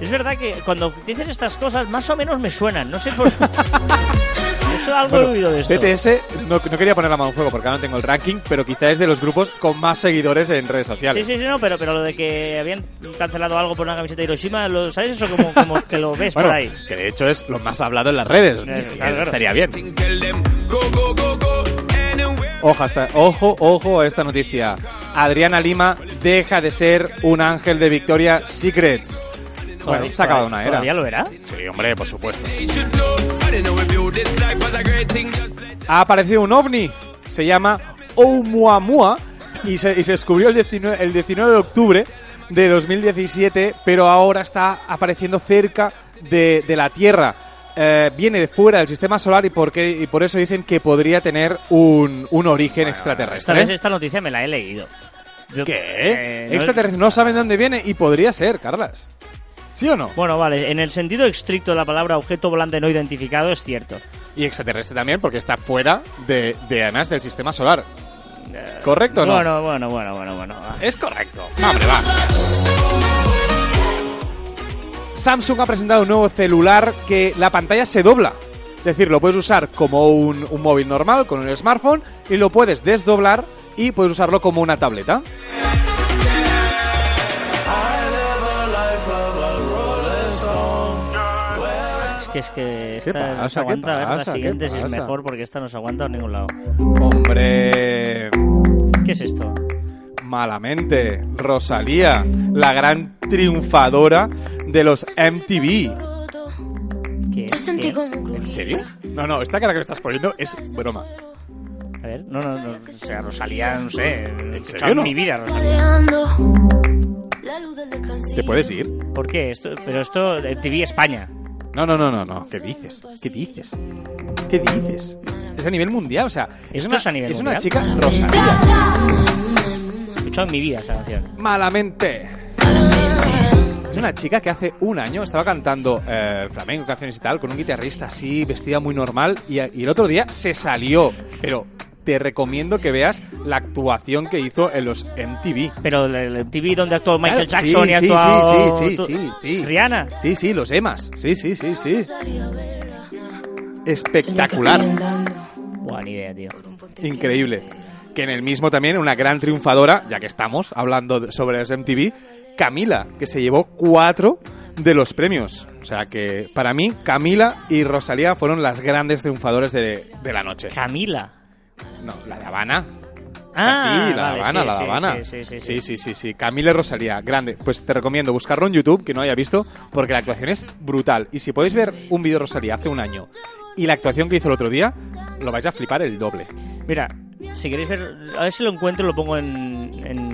Es verdad que cuando dices estas cosas más o menos me suenan, no sé por Eso algo he oído de esto. BTS, no, no quería poner la mano en fuego porque ahora no tengo el ranking, pero quizá es de los grupos con más seguidores en redes Sí, sociales. sí, sí, no, pero, pero lo de que habían cancelado algo por una camiseta de Hiroshima, lo, ¿sabes eso como, como que lo ves Bueno, por ahí? que de hecho es lo más hablado en las redes. Eh, claro, claro. Estaría bien. Ojo, hasta, ojo, ojo a esta noticia. Adriana Lima deja de ser un ángel de Victoria Secrets. Bueno, se ha acabado una era. ¿Todavía lo era? Sí, hombre, por supuesto. Ha aparecido un ovni. Se llama Oumuamua y se, y se descubrió el 19, el 19 de octubre de 2017, pero ahora está apareciendo cerca de, de la Tierra. Eh, viene de fuera del sistema solar y por, qué- y por eso dicen que podría tener un, un origen Esta extraterrestre. vez esta noticia me la he leído. Yo- ¿Qué? eh, no- Extraterrestre. No saben dónde viene y podría ser, Carlas. ¿Sí o no? Bueno, vale, en el sentido estricto de la palabra objeto volante no identificado es cierto. Y extraterrestre también porque está fuera de, de además del sistema solar. ¿Correcto o no? Bueno, bueno, bueno, bueno, bueno. Es correcto. Hombre, va. Samsung ha presentado un nuevo celular que la pantalla se dobla. Es decir, lo puedes usar como un, un móvil normal, con un smartphone, y lo puedes desdoblar y puedes usarlo como una tableta. Que es que esta pasa? no se ¿Qué aguanta a ver la siguiente si es mejor porque esta no se aguanta a ningún lado. Hombre, ¿Qué es esto? malamente. Rosalía, la gran triunfadora de los MTV. ¿Qué ¿Qué? ¿En serio? No, no, esta cara que me estás poniendo es broma. A ver, no, no, no. O sea, Rosalía, no sé. ¿En serio no? mi vida, Rosalía. ¿Te puedes ir? ¿Por qué? Esto, pero esto, TV España. No, no, no, no, no. ¿Qué dices? ¿Qué dices? ¿Qué dices? Es a nivel mundial, o sea, es ¿Esto una, es a nivel es una chica Rosalía. He escuchado en mi vida esta canción. Malamente. Es una chica que hace un año estaba cantando eh, flamenco, canciones y tal, con un guitarrista así, vestida muy normal, y, y el otro día se salió. Pero te recomiendo que veas la actuación que hizo en los MTV. Pero el, el TV donde actuó Michael Claro, Jackson sí, y ha sí, sí. Rihanna. Sí, sí, los emas. Sí, sí, sí, sí. Espectacular. Buah, ni idea, tío. Increíble. Que en el mismo también una gran triunfadora, ya que estamos hablando sobre los MTV, Camila, que se llevó cuatro de los premios. O sea que para mí Camila y Rosalía fueron las grandes triunfadores de, de la noche. Camila. No, la de Habana. Ah, sí, la vale, Habana, sí, la sí, Habana. sí, sí, sí, sí, sí, sí, sí. Camila y Rosalía, grande. Pues te recomiendo buscarlo en YouTube, que no haya visto, porque la actuación es brutal. Y si podéis ver un vídeo de Rosalía hace un año y la actuación que hizo el otro día, lo vais a flipar el doble. Mira, si queréis ver, a ver si lo encuentro, lo pongo en, en-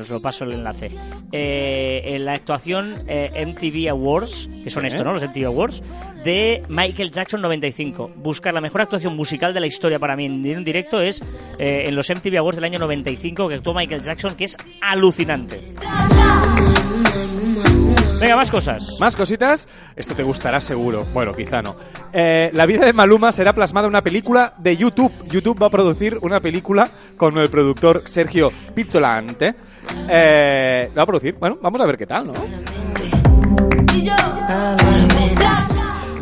os lo paso el enlace. Eh, en la actuación eh, MTV Awards, que son esto, ¿no? Los MTV Awards, de Michael Jackson 95. Buscar la mejor actuación musical de la historia para mí en directo es eh, en los MTV Awards del año 95 que actuó Michael Jackson, que es alucinante. Venga, más cosas. Más cositas, esto te gustará seguro. Bueno, quizá no. Eh, la vida de Maluma será plasmada en una película de YouTube. YouTube va a producir una película con el productor Sergio Pizzolante. Eh, la va a producir. Bueno, vamos a ver qué tal, ¿no?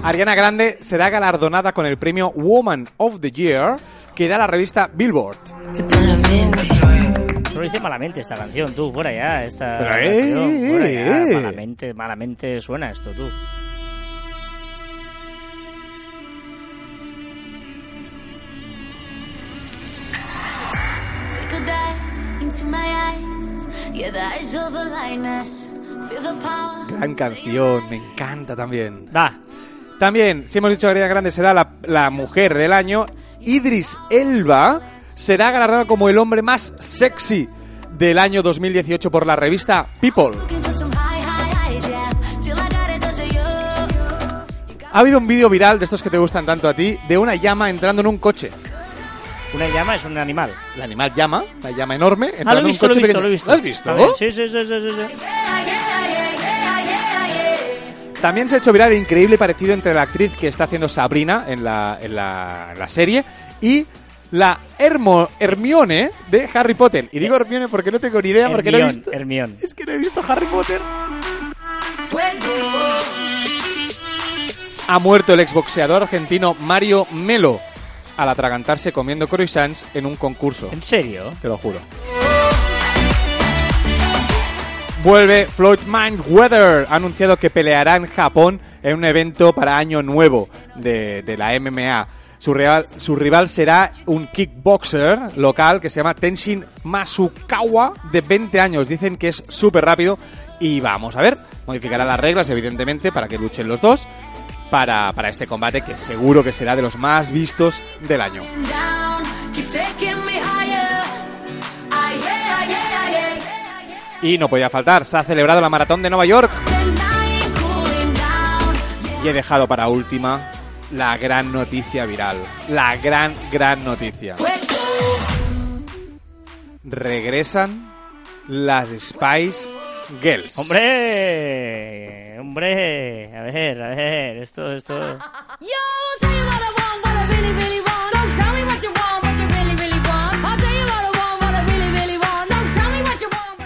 Ariana Grande será galardonada con el premio Woman of the Year que da la revista Billboard. Dice malamente esta canción, tú, fuera ya. Esta eh, canción, fuera ya. eh. Malamente, malamente suena esto, tú. Gran canción, me encanta también. Va, También, si hemos dicho que Ariana Grande será la, la mujer del año, Idris Elba será galardonado como el hombre más sexy del año 2018 por la revista People. Ha habido un vídeo viral de estos que te gustan tanto a ti, de una llama entrando en un coche. Una llama es un animal. El animal llama, la llama enorme. Ah, entrando lo he en un visto, lo he coche visto, pequeño. lo he visto. ¿Lo has visto? Ver, sí, sí, sí, sí, sí, sí. También se ha hecho viral el increíble parecido entre la actriz que está haciendo Sabrina en la, en la, en la serie y la Hermo- Hermione de Harry Potter. Y digo Hermione porque no tengo ni idea, porque no he visto... Hermión. Es que no he visto Harry Potter. Ha muerto el exboxeador argentino Mario Melo al atragantarse comiendo croissants en un concurso. ¿En serio? Te lo juro. Vuelve Floyd Mayweather. Ha anunciado que peleará en Japón en un evento para Año Nuevo de, de la MMA. Su rival, será un kickboxer local que se llama Tenshin Masukawa, de 20 años. Dicen que es súper rápido y vamos a ver. Modificará las reglas, evidentemente, para que luchen los dos para, para este combate que seguro que será de los más vistos del año. Y no podía faltar, se ha celebrado la maratón de Nueva York y he dejado para última la gran noticia viral. La gran, gran noticia. Regresan las Spice Girls. ¡Hombre! ¡Hombre! A ver, a ver, esto, esto...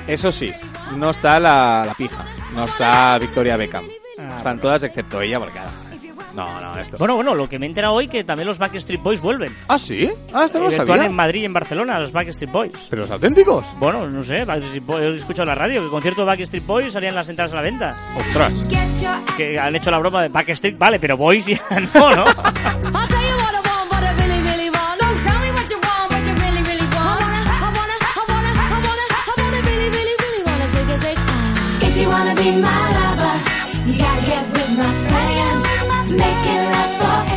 Eso sí, no está la, la pija, no está Victoria Beckham. Ah, Están todas excepto ella porque... No, no, esto... Bueno, bueno, lo que me he enterado hoy que también los Backstreet Boys vuelven. ¿Ah, sí? Ah, esto no lo Eh, sabía. en Madrid y en Barcelona, los Backstreet Boys. ¿Pero los auténticos? Bueno, no sé, Backstreet Boys, he escuchado en la radio que el concierto de Backstreet Boys salían las entradas a la venta. ¡Ostras! Que han hecho la broma de Backstreet, vale, pero Boys ya no, ¿no? I'll tell you what I want, what I really, really want. So tell me what you want, what you really, really want. I wanna, I wanna, I wanna, I wanna, really, really, really wanna say, say, say. If you wanna be my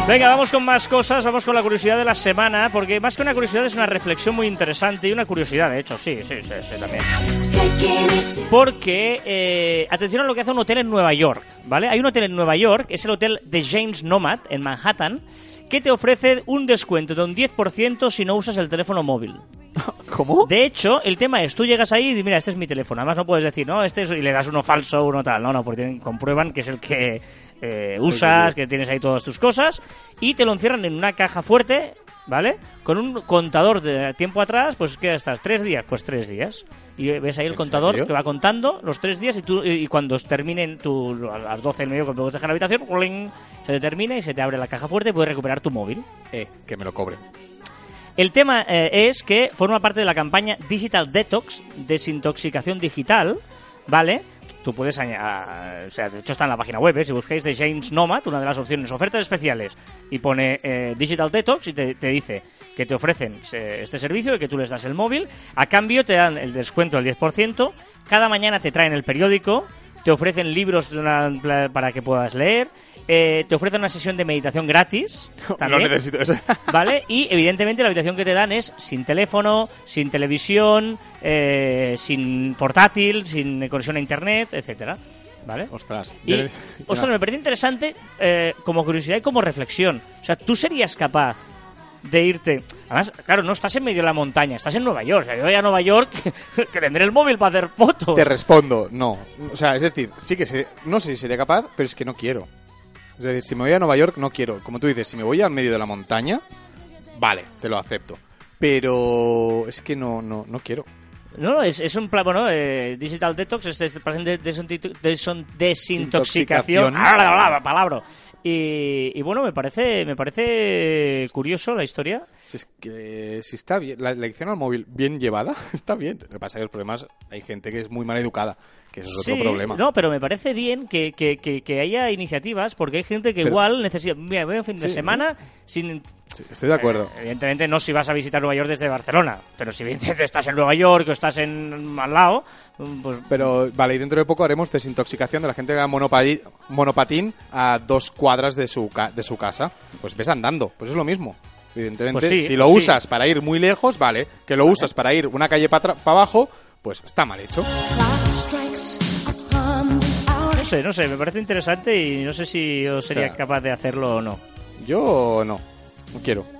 Venga, vamos con más cosas, vamos con la curiosidad de la semana, porque más que una curiosidad es una reflexión muy interesante y una curiosidad, de hecho, sí, sí, sí, sí también. Porque, eh, atención a lo que hace un hotel en Nueva York, ¿vale? Hay un hotel en Nueva York, es el hotel de James Nomad, en Manhattan, que te ofrece un descuento de un 10% si no usas el teléfono móvil. ¿Cómo? De hecho, el tema es, tú llegas ahí y dices, mira, este es mi teléfono. Además no puedes decir, no, este es... Y le das uno falso, uno tal. No, no, porque comprueban que es el que eh, usas, que tienes ahí todas tus cosas. Y te lo encierran en una caja fuerte, ¿vale? Con un contador de tiempo atrás, pues ¿qué estás? ¿Tres días? Pues tres días. Y ves ahí el ¿En contador serio? que va contando los tres días y, tú, y cuando terminen tu, a las 12 del medio cuando puedes dejar la habitación, se te termina y se te abre la caja fuerte y puedes recuperar tu móvil. Eh, que me lo cobre. El tema eh, es que forma parte de la campaña Digital Detox, desintoxicación digital, ¿vale? Tú puedes añadir, o sea, de hecho está en la página web, ¿eh? si buscáis de James Nomad, una de las opciones, ofertas especiales, y pone eh, Digital Detox y te, dice que te ofrecen eh, este servicio y que tú les das el móvil, a cambio te dan el descuento del 10%, cada mañana te traen el periódico, te ofrecen libros para que puedas leer, eh, te ofrecen una sesión de meditación gratis. No necesito eso. ¿Vale? Y evidentemente la habitación que te dan es sin teléfono, sin televisión, eh, sin portátil, sin conexión a internet, etcétera. ¿Vale? Ostras. Y, ostras, me parece interesante eh, como curiosidad y como reflexión. O sea, tú serías capaz de irte. Además, claro, no estás en medio de la montaña, estás en Nueva York. O sea, yo voy a Nueva York que tendré el móvil para hacer fotos. Te respondo, no. O sea, es decir, sí que sé, no sé si sería capaz, pero es que no quiero. Es decir, si me voy a Nueva York, no quiero. Como tú dices, si me voy al medio de la montaña, vale, te lo acepto. Pero es que no, no, no quiero. No, no, es, es un plan, bueno, eh, Digital Detox, es, es de desintoxicación. Desintoxicación. Ah, la palabra. Y, y bueno, me parece, me parece curioso la historia. Si es que si está bien, la elección al móvil bien llevada, está bien. Lo que pasa es que los problemas, hay gente que es muy mal educada, que ese es Sí, otro problema. No, pero me parece bien que, que, que, que haya iniciativas porque hay gente que Pero- igual necesita. Mira, voy un fin de Sí, semana sin. Sí, estoy de acuerdo. Evidentemente no si vas a visitar Nueva York desde Barcelona, pero si evidentemente estás en Nueva York o estás en al lado, pues Pero vale, y dentro de poco haremos desintoxicación de la gente que haga monopadi- monopatín a dos cuadras de su, ca- de su casa. Pues ves andando, pues es lo mismo. Evidentemente, Pues sí, si lo usas para ir muy lejos, vale. Que lo usas para ir una calle para abajo, pues está mal hecho. No sé, no sé, me parece interesante y no sé si yo sería sea- capaz de hacerlo o no. Yo no, no quiero.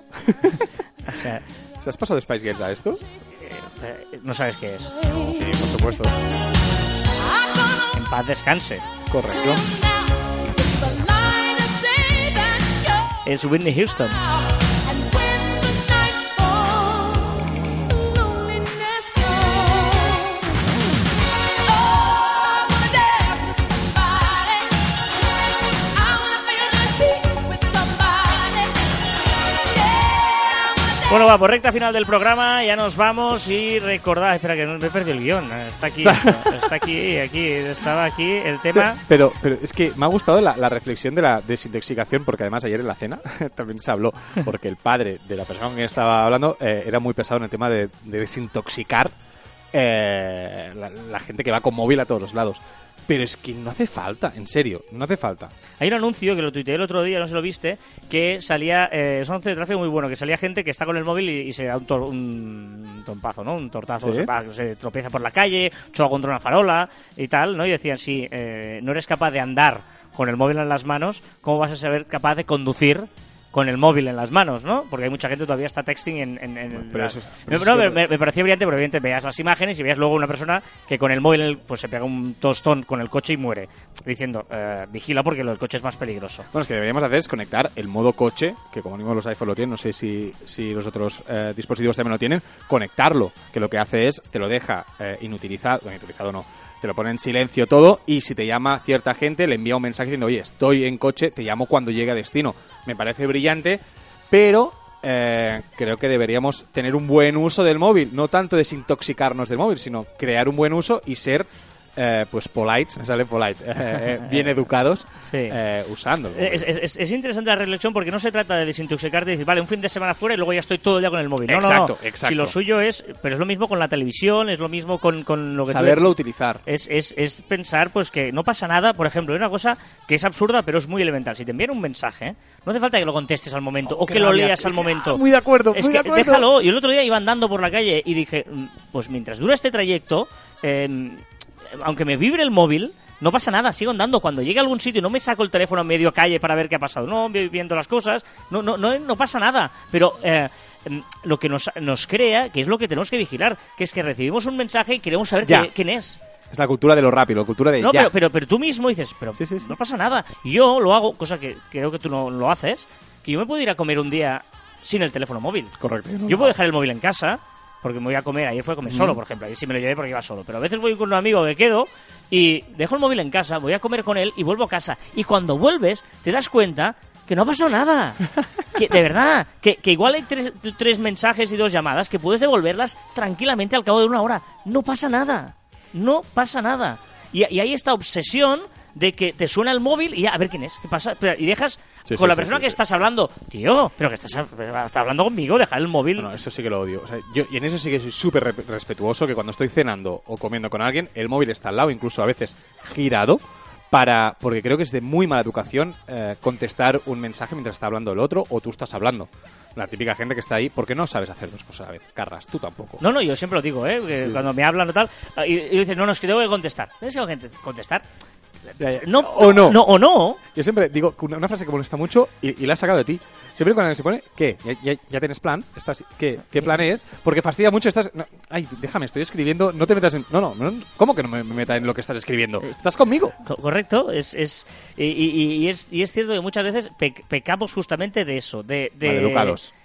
O sea, ¿Se has pasado de Spice Girls a esto? Eh, no sabes qué es. Sí, por supuesto. En paz descanse. Correcto. Es Whitney Houston. Bueno, va, por recta final del programa, ya nos vamos y recordad, espera que no me he perdido el guion, está aquí, está aquí, aquí, estaba aquí el tema. Pero, pero es que me ha gustado la, la reflexión de la desintoxicación, porque además ayer en la cena también se habló, porque el padre de la persona con quien estaba hablando eh, era muy pesado en el tema de, de desintoxicar eh, la, la gente que va con móvil a todos los lados. Pero es que no hace falta, en serio, no hace falta. Hay un anuncio que lo tuiteé el otro día, no si lo viste, que salía, eh, es un anuncio de tráfico muy bueno, que salía gente que está con el móvil y, y se da un, tor- un tompazo, ¿no? Un tortazo, Sí. se, se tropieza por la calle, choca contra una farola y tal, ¿no? Y decían, si eh, no eres capaz de andar con el móvil en las manos, ¿cómo vas a ser capaz de conducir con el móvil en las manos, ¿no? Porque hay mucha gente que todavía está texting en... en, en Pero la- eso es- No, pero eso no, es me, me- parecía brillante, pero evidentemente veías las imágenes y veías luego una persona que con el móvil pues se pega un tostón con el coche y muere, diciendo, eh, vigila porque lo del coche es más peligroso. Bueno, es que deberíamos hacer es conectar el modo coche, que como mínimo los iPhone lo tienen, no sé si, si los otros eh, dispositivos también lo tienen, conectarlo, que lo que hace es, te lo deja eh, inutilizado, bueno, inutilizado no, te lo pone en silencio todo y si te llama cierta gente le envía un mensaje diciendo, oye, estoy en coche, te llamo cuando llegue a destino. Me parece brillante, pero eh, creo que deberíamos tener un buen uso del móvil, no tanto desintoxicarnos del móvil, sino crear un buen uso y ser... eh, pues polite, me sale polite, eh, eh, bien educados Sí. usándolo. Es, es- es- es interesante la reflexión porque no se trata de desintoxicarte y decir, vale, un fin de semana fuera y luego ya estoy todo el día con el móvil. No, no, Exacto, no. exacto. Si lo suyo es, pero es lo mismo con la televisión, es lo mismo con, con lo que Saberlo utilizar. es, es, es pensar pues que no pasa nada. Por ejemplo, hay una cosa que es absurda, pero es muy elemental. Si te envían un mensaje, no hace falta que lo contestes al momento o qué que lo rabia. leas al momento. Muy de acuerdo, Es muy que de acuerdo. déjalo. Yo el otro día iba andando por la calle y dije, mm, pues mientras dura este trayecto, eh, aunque me vibre el móvil, no pasa nada, sigo andando. Cuando llegue a algún sitio no me saco el teléfono a medio calle para ver qué ha pasado. No, viendo las cosas, no, no, no, no pasa nada. Pero eh, mm, lo que nos, nos crea, que es lo que tenemos que vigilar, que es que recibimos un mensaje y queremos saber qué- quién es. Es la cultura de lo rápido, la cultura de No, ya. pero, pero, pero tú mismo dices, pero Sí, sí, sí. no pasa nada. Yo lo hago, cosa que creo que tú no lo haces, que yo me puedo ir a comer un día sin el teléfono móvil. Correcto. Yo puedo dejar el móvil en casa, porque me voy a comer, ayer fue a comer solo, por ejemplo, ayer sí me lo llevé porque iba solo, pero a veces voy con un amigo que quedo y dejo el móvil en casa, voy a comer con él y vuelvo a casa. Y cuando vuelves, te das cuenta que no ha pasado nada. Que, de verdad, que, que igual hay tres, tres mensajes y dos llamadas que puedes devolverlas tranquilamente al cabo de una hora. No pasa nada. No pasa nada. Y, y hay esta obsesión de que te suena el móvil y ya, a ver quién es, qué pasa, y dejas Sí, con sí, la persona que estás hablando, tío, pero que estás, estás hablando conmigo, deja el móvil. No, no, eso sí que lo odio. O sea, yo, y en eso sí que soy súper re- respetuoso, que cuando estoy cenando o comiendo con alguien, el móvil está al lado, incluso a veces girado, para porque creo que es de muy mala educación eh, contestar un mensaje mientras está hablando el otro o tú estás hablando. La típica gente que está ahí porque no sabes hacer dos cosas a la vez. Carras, tú tampoco. No, no, yo siempre lo digo, ¿eh? Que Sí, sí. cuando me hablan o tal, y, y dices, no, no, es que tengo que contestar. ¿Tienes que contestar? No, o no. No, o no. Yo siempre digo una, una frase que molesta mucho y, y la has sacado de ti. Siempre cuando se pone, ¿qué? ¿Ya, ya, ya tienes plan? ¿Estás, ¿qué, ¿Qué plan es? Porque fastidia mucho. Estás. no, ay, déjame, estoy escribiendo. No te metas en. No, no, no, ¿cómo que no me, me meta en lo que estás escribiendo? Estás conmigo. Co- Correcto, es, es, y, y- y es, y es cierto que muchas veces pe- pecamos justamente de eso, de... de Maleducados. Eh,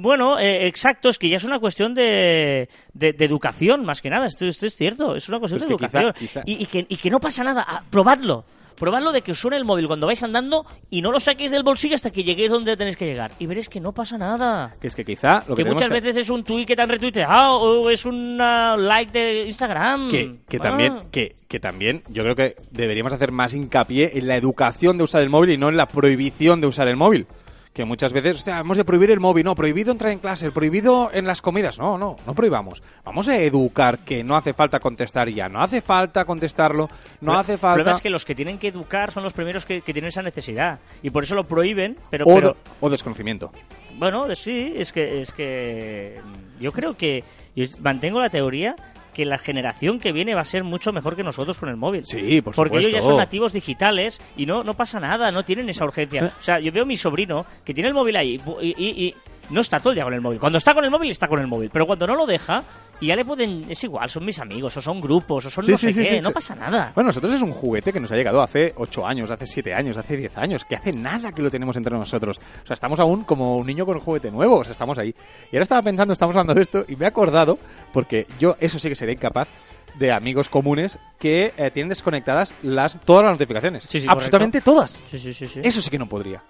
Bueno, eh, exacto, es que ya es una cuestión de, de, de educación, más que nada, esto, esto es cierto, es una cuestión Pero de quizá- educación. quizá- Y, y que, y que no pasa nada, ah, probadlo. Probadlo de que os suene el móvil cuando vais andando y no lo saquéis del bolsillo hasta que lleguéis donde tenéis que llegar. Y veréis que no pasa nada. Que es que quizá lo que, muchas que- veces es un tweet que te han retuiteado o es un like de Instagram. que, que Ah. también que, que también yo creo que deberíamos hacer más hincapié en la educación de usar el móvil y no en la prohibición de usar el móvil que muchas veces hostia, hemos de prohibir el móvil no prohibido entrar en clase prohibido en las comidas. No no no prohibamos. Vamos a educar que no hace falta contestar ya no hace falta contestarlo no Pero- hace El problema falta es que los que tienen que educar son los primeros que, que tienen esa necesidad. Y por eso lo prohíben, pero, o, pero o desconocimiento. Bueno, sí, es que, es que yo creo que yo mantengo la teoría que la generación que viene va a ser mucho mejor que nosotros con el móvil. Sí, por Porque ellos ya son nativos digitales y no, no pasa nada, no tienen esa urgencia. O sea, yo veo a mi sobrino que tiene el móvil ahí y, y- y no está todo el día con el móvil. Cuando está con el móvil, está con el móvil. Pero cuando no lo deja, y ya le pueden. Es igual, son mis amigos, o son grupos, o son Sí, no sí, sé sí, qué, no pasa nada. Bueno, nosotros es un juguete que nos ha llegado hace 8 años, hace 7 años, hace 10 años, que hace nada que lo tenemos entre nosotros. O sea, estamos aún como un niño con un juguete nuevo, o sea, estamos ahí. Y ahora estaba pensando, estamos hablando de esto, y me he acordado, porque yo eso sí que sería incapaz, de amigos comunes que eh, tienen desconectadas las todas las notificaciones. Sí, sí, Absolutamente todas. Sí, sí, sí. Eso sí que no podría.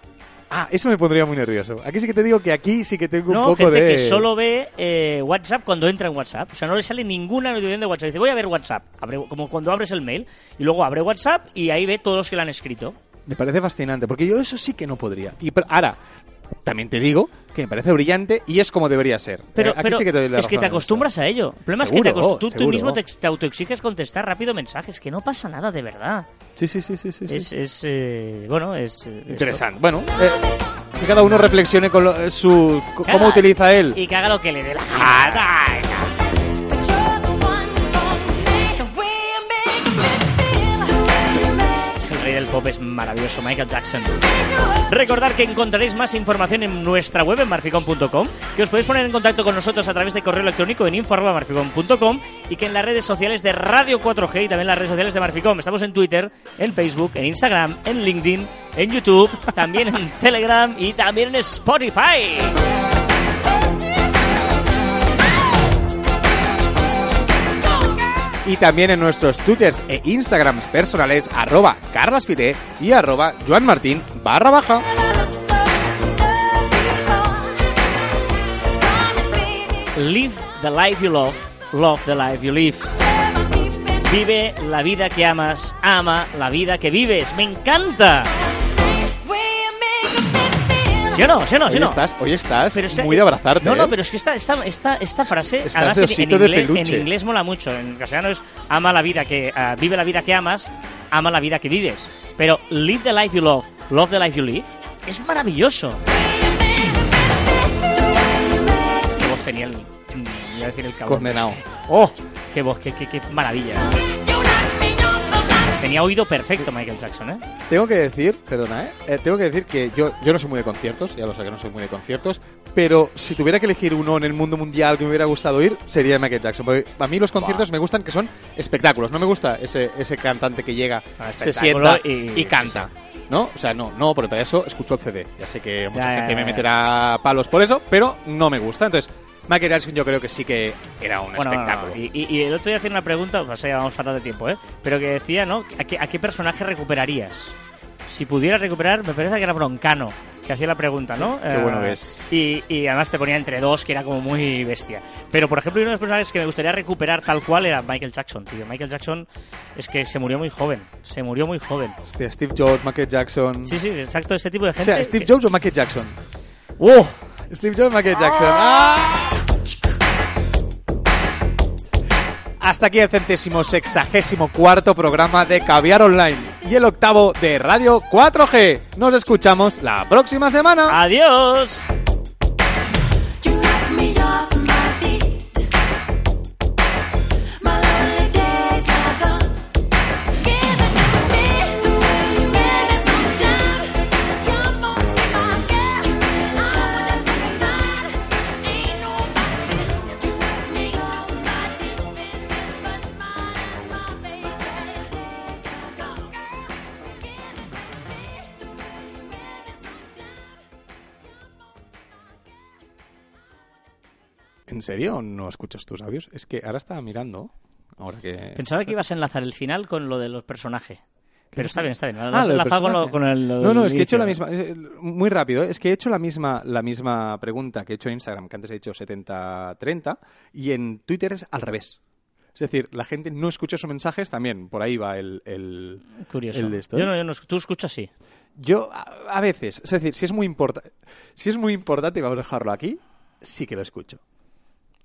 Ah, eso me pondría muy nervioso. Aquí sí que te digo que aquí sí que tengo un poco gente de... que solo ve eh, WhatsApp cuando entra en WhatsApp. O sea, no le sale ninguna notificación de WhatsApp. Dice, voy a ver WhatsApp. Abre- como cuando abres el mail. Y luego abre WhatsApp y ahí ve todos los que le han escrito. Me parece fascinante, porque yo eso sí que no podría. Y pero, ahora, también te digo que me parece brillante y es como debería ser. Pero, Eh, aquí pero sí que te doy la es que te esto. acostumbras a ello. El problema es que te Seguro, acost- tú, tú seguro. mismo te, te autoexiges contestar rápido mensajes. Que no pasa nada de verdad. Sí, sí, sí, sí, sí. Es, es eh, bueno, es... eh, esto. Interesante. Bueno, eh, que cada uno reflexione con lo- eh, su cómo utiliza él. Y que haga lo que le dé la gana. Es maravilloso, Michael Jackson. Recordar que encontraréis más información en nuestra web en marficom.com, que os podéis poner en contacto con nosotros a través de correo electrónico en info.marficom.com y que en las redes sociales de Radio 4G y también en las redes sociales de Marficom. Estamos en Twitter, en Facebook, en Instagram, en LinkedIn, en YouTube, también en Telegram y también en Spotify. Y también en nuestros twitters e instagrams personales, arroba carlasfite y arroba joanmartin barra baja. Live the life you love, love the life you live. Vive la vida que amas, ama la vida que vives. ¡Me encanta! ¿Sí o no? ¿Sí o no? ¿Sí Hoy o no? estás, hoy estás Pero está- muy de abrazarte. No, no, ¿eh? pero es que esta, esta, esta, esta frase, Estás además de en, en inglés, en inglés mola mucho. En castellano es ama la vida que, ah, vive la vida que amas, ama la vida que vives. Pero live the life you love, love the life you live, es maravilloso. Qué voz tenía el, mm, iba a decir el cabrón. Condenado. Oh, qué voz, qué, qué, qué maravilla. Tenía oído perfecto Michael Jackson, ¿eh? Tengo que decir, perdona, ¿eh? Eh, tengo que decir que yo, yo no soy muy de conciertos, ya lo sé que no soy muy de conciertos, pero si tuviera que elegir uno en el mundo mundial que me hubiera gustado ir, sería Michael Jackson. Porque a mí los conciertos me gustan que son espectáculos, no me gusta ese, ese cantante que llega, Ah, se sienta y- y, canta. ¿No? O sea, no, no, pero para eso escucho el CD. Ya sé que mucha Ya, gente ya, me ya. meterá palos por eso, pero no me gusta. Entonces, Michael Jackson yo creo que sí que era un Bueno, no, no, espectáculo. Y, y- y el otro día hacía una pregunta, o sea, vamos fatal de tiempo, ¿eh? Pero que decía, ¿no? ¿A qué, a qué personaje recuperarías? Si pudieras recuperar, me parece que era Broncano, que hacía la pregunta, ¿no? qué bueno que es. Y, y además te ponía entre dos, que era como muy bestia. Pero, por ejemplo, uno de los personajes que me gustaría recuperar tal cual era Michael Jackson, tío. Michael Jackson es que se murió muy joven. Se murió muy joven. Hostia, Steve Jobs, Michael Jackson. Sí, sí, exacto, ese tipo de o gente. sea, Steve que- Jobs o Michael Jackson. ¡Oh! Steve Jobs, Michael Jackson. ¡Ah! Hasta aquí el centésimo sexagésimo cuarto programa de Caviar Online y el octavo de Radio 4G. Nos escuchamos la próxima semana. ¡Adiós! Serio no escuchas tus audios? Es que ahora estaba mirando. Ahora que. Pensaba que ibas a enlazar el final con lo de los personajes. Pero está bien, está bien. Lo Ah, has enlazado con, lo, personaje. con el. lo No, no, es que he hecho la misma. es, Muy rápido, ¿eh? es que he hecho la misma, la misma pregunta que he hecho en Instagram, que antes he dicho 70-30, y en Twitter es al revés. Es decir, la gente no escucha sus mensajes, también por ahí va el. el Curioso. el de esto, Yo ¿eh? no, yo no- tú escuchas sí. Yo, a, a veces, es decir, si es muy importante, si es muy importante, y vamos a dejarlo aquí, sí que lo escucho.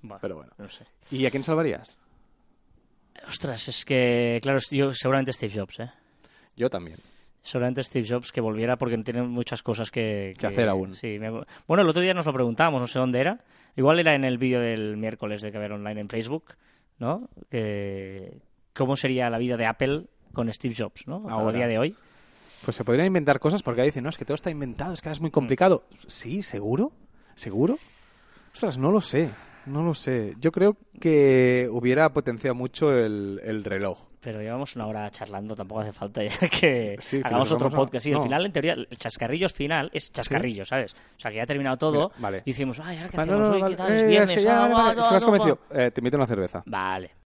Bueno, Pero bueno. No sé. ¿Y a quién salvarías? Ostras, es que. Claro, yo seguramente Steve Jobs, ¿eh? Yo también. Seguramente Steve Jobs que volviera porque tiene muchas cosas que, Que hacer aún. Sí, me- bueno, el otro día nos lo preguntábamos, no sé dónde era. Igual era en el vídeo del miércoles de Caber Online en Facebook, ¿no? Que, ¿Cómo sería la vida de Apple con Steve Jobs, ¿no? A día de hoy. Pues se podrían inventar cosas porque ahí dicen, no, es que todo está inventado, es que ahora es muy complicado. Sí, seguro. ¿Seguro? Ostras, no lo sé. No lo sé. Yo creo que hubiera potenciado mucho el, el reloj. Pero llevamos una hora charlando, tampoco hace falta ya que Sí, hagamos otro vamos a- podcast. Sí, al final, en teoría, el chascarrillos final es chascarrillo, ¿sabes? O sea, que ya ha terminado todo. Vale. Y decimos, ay, ¿ahora qué Va, no, hacemos no, hoy? ¿Qué tal? Es Eh, viernes. es que es me has convencido. Eh, te invito a una cerveza. Vale.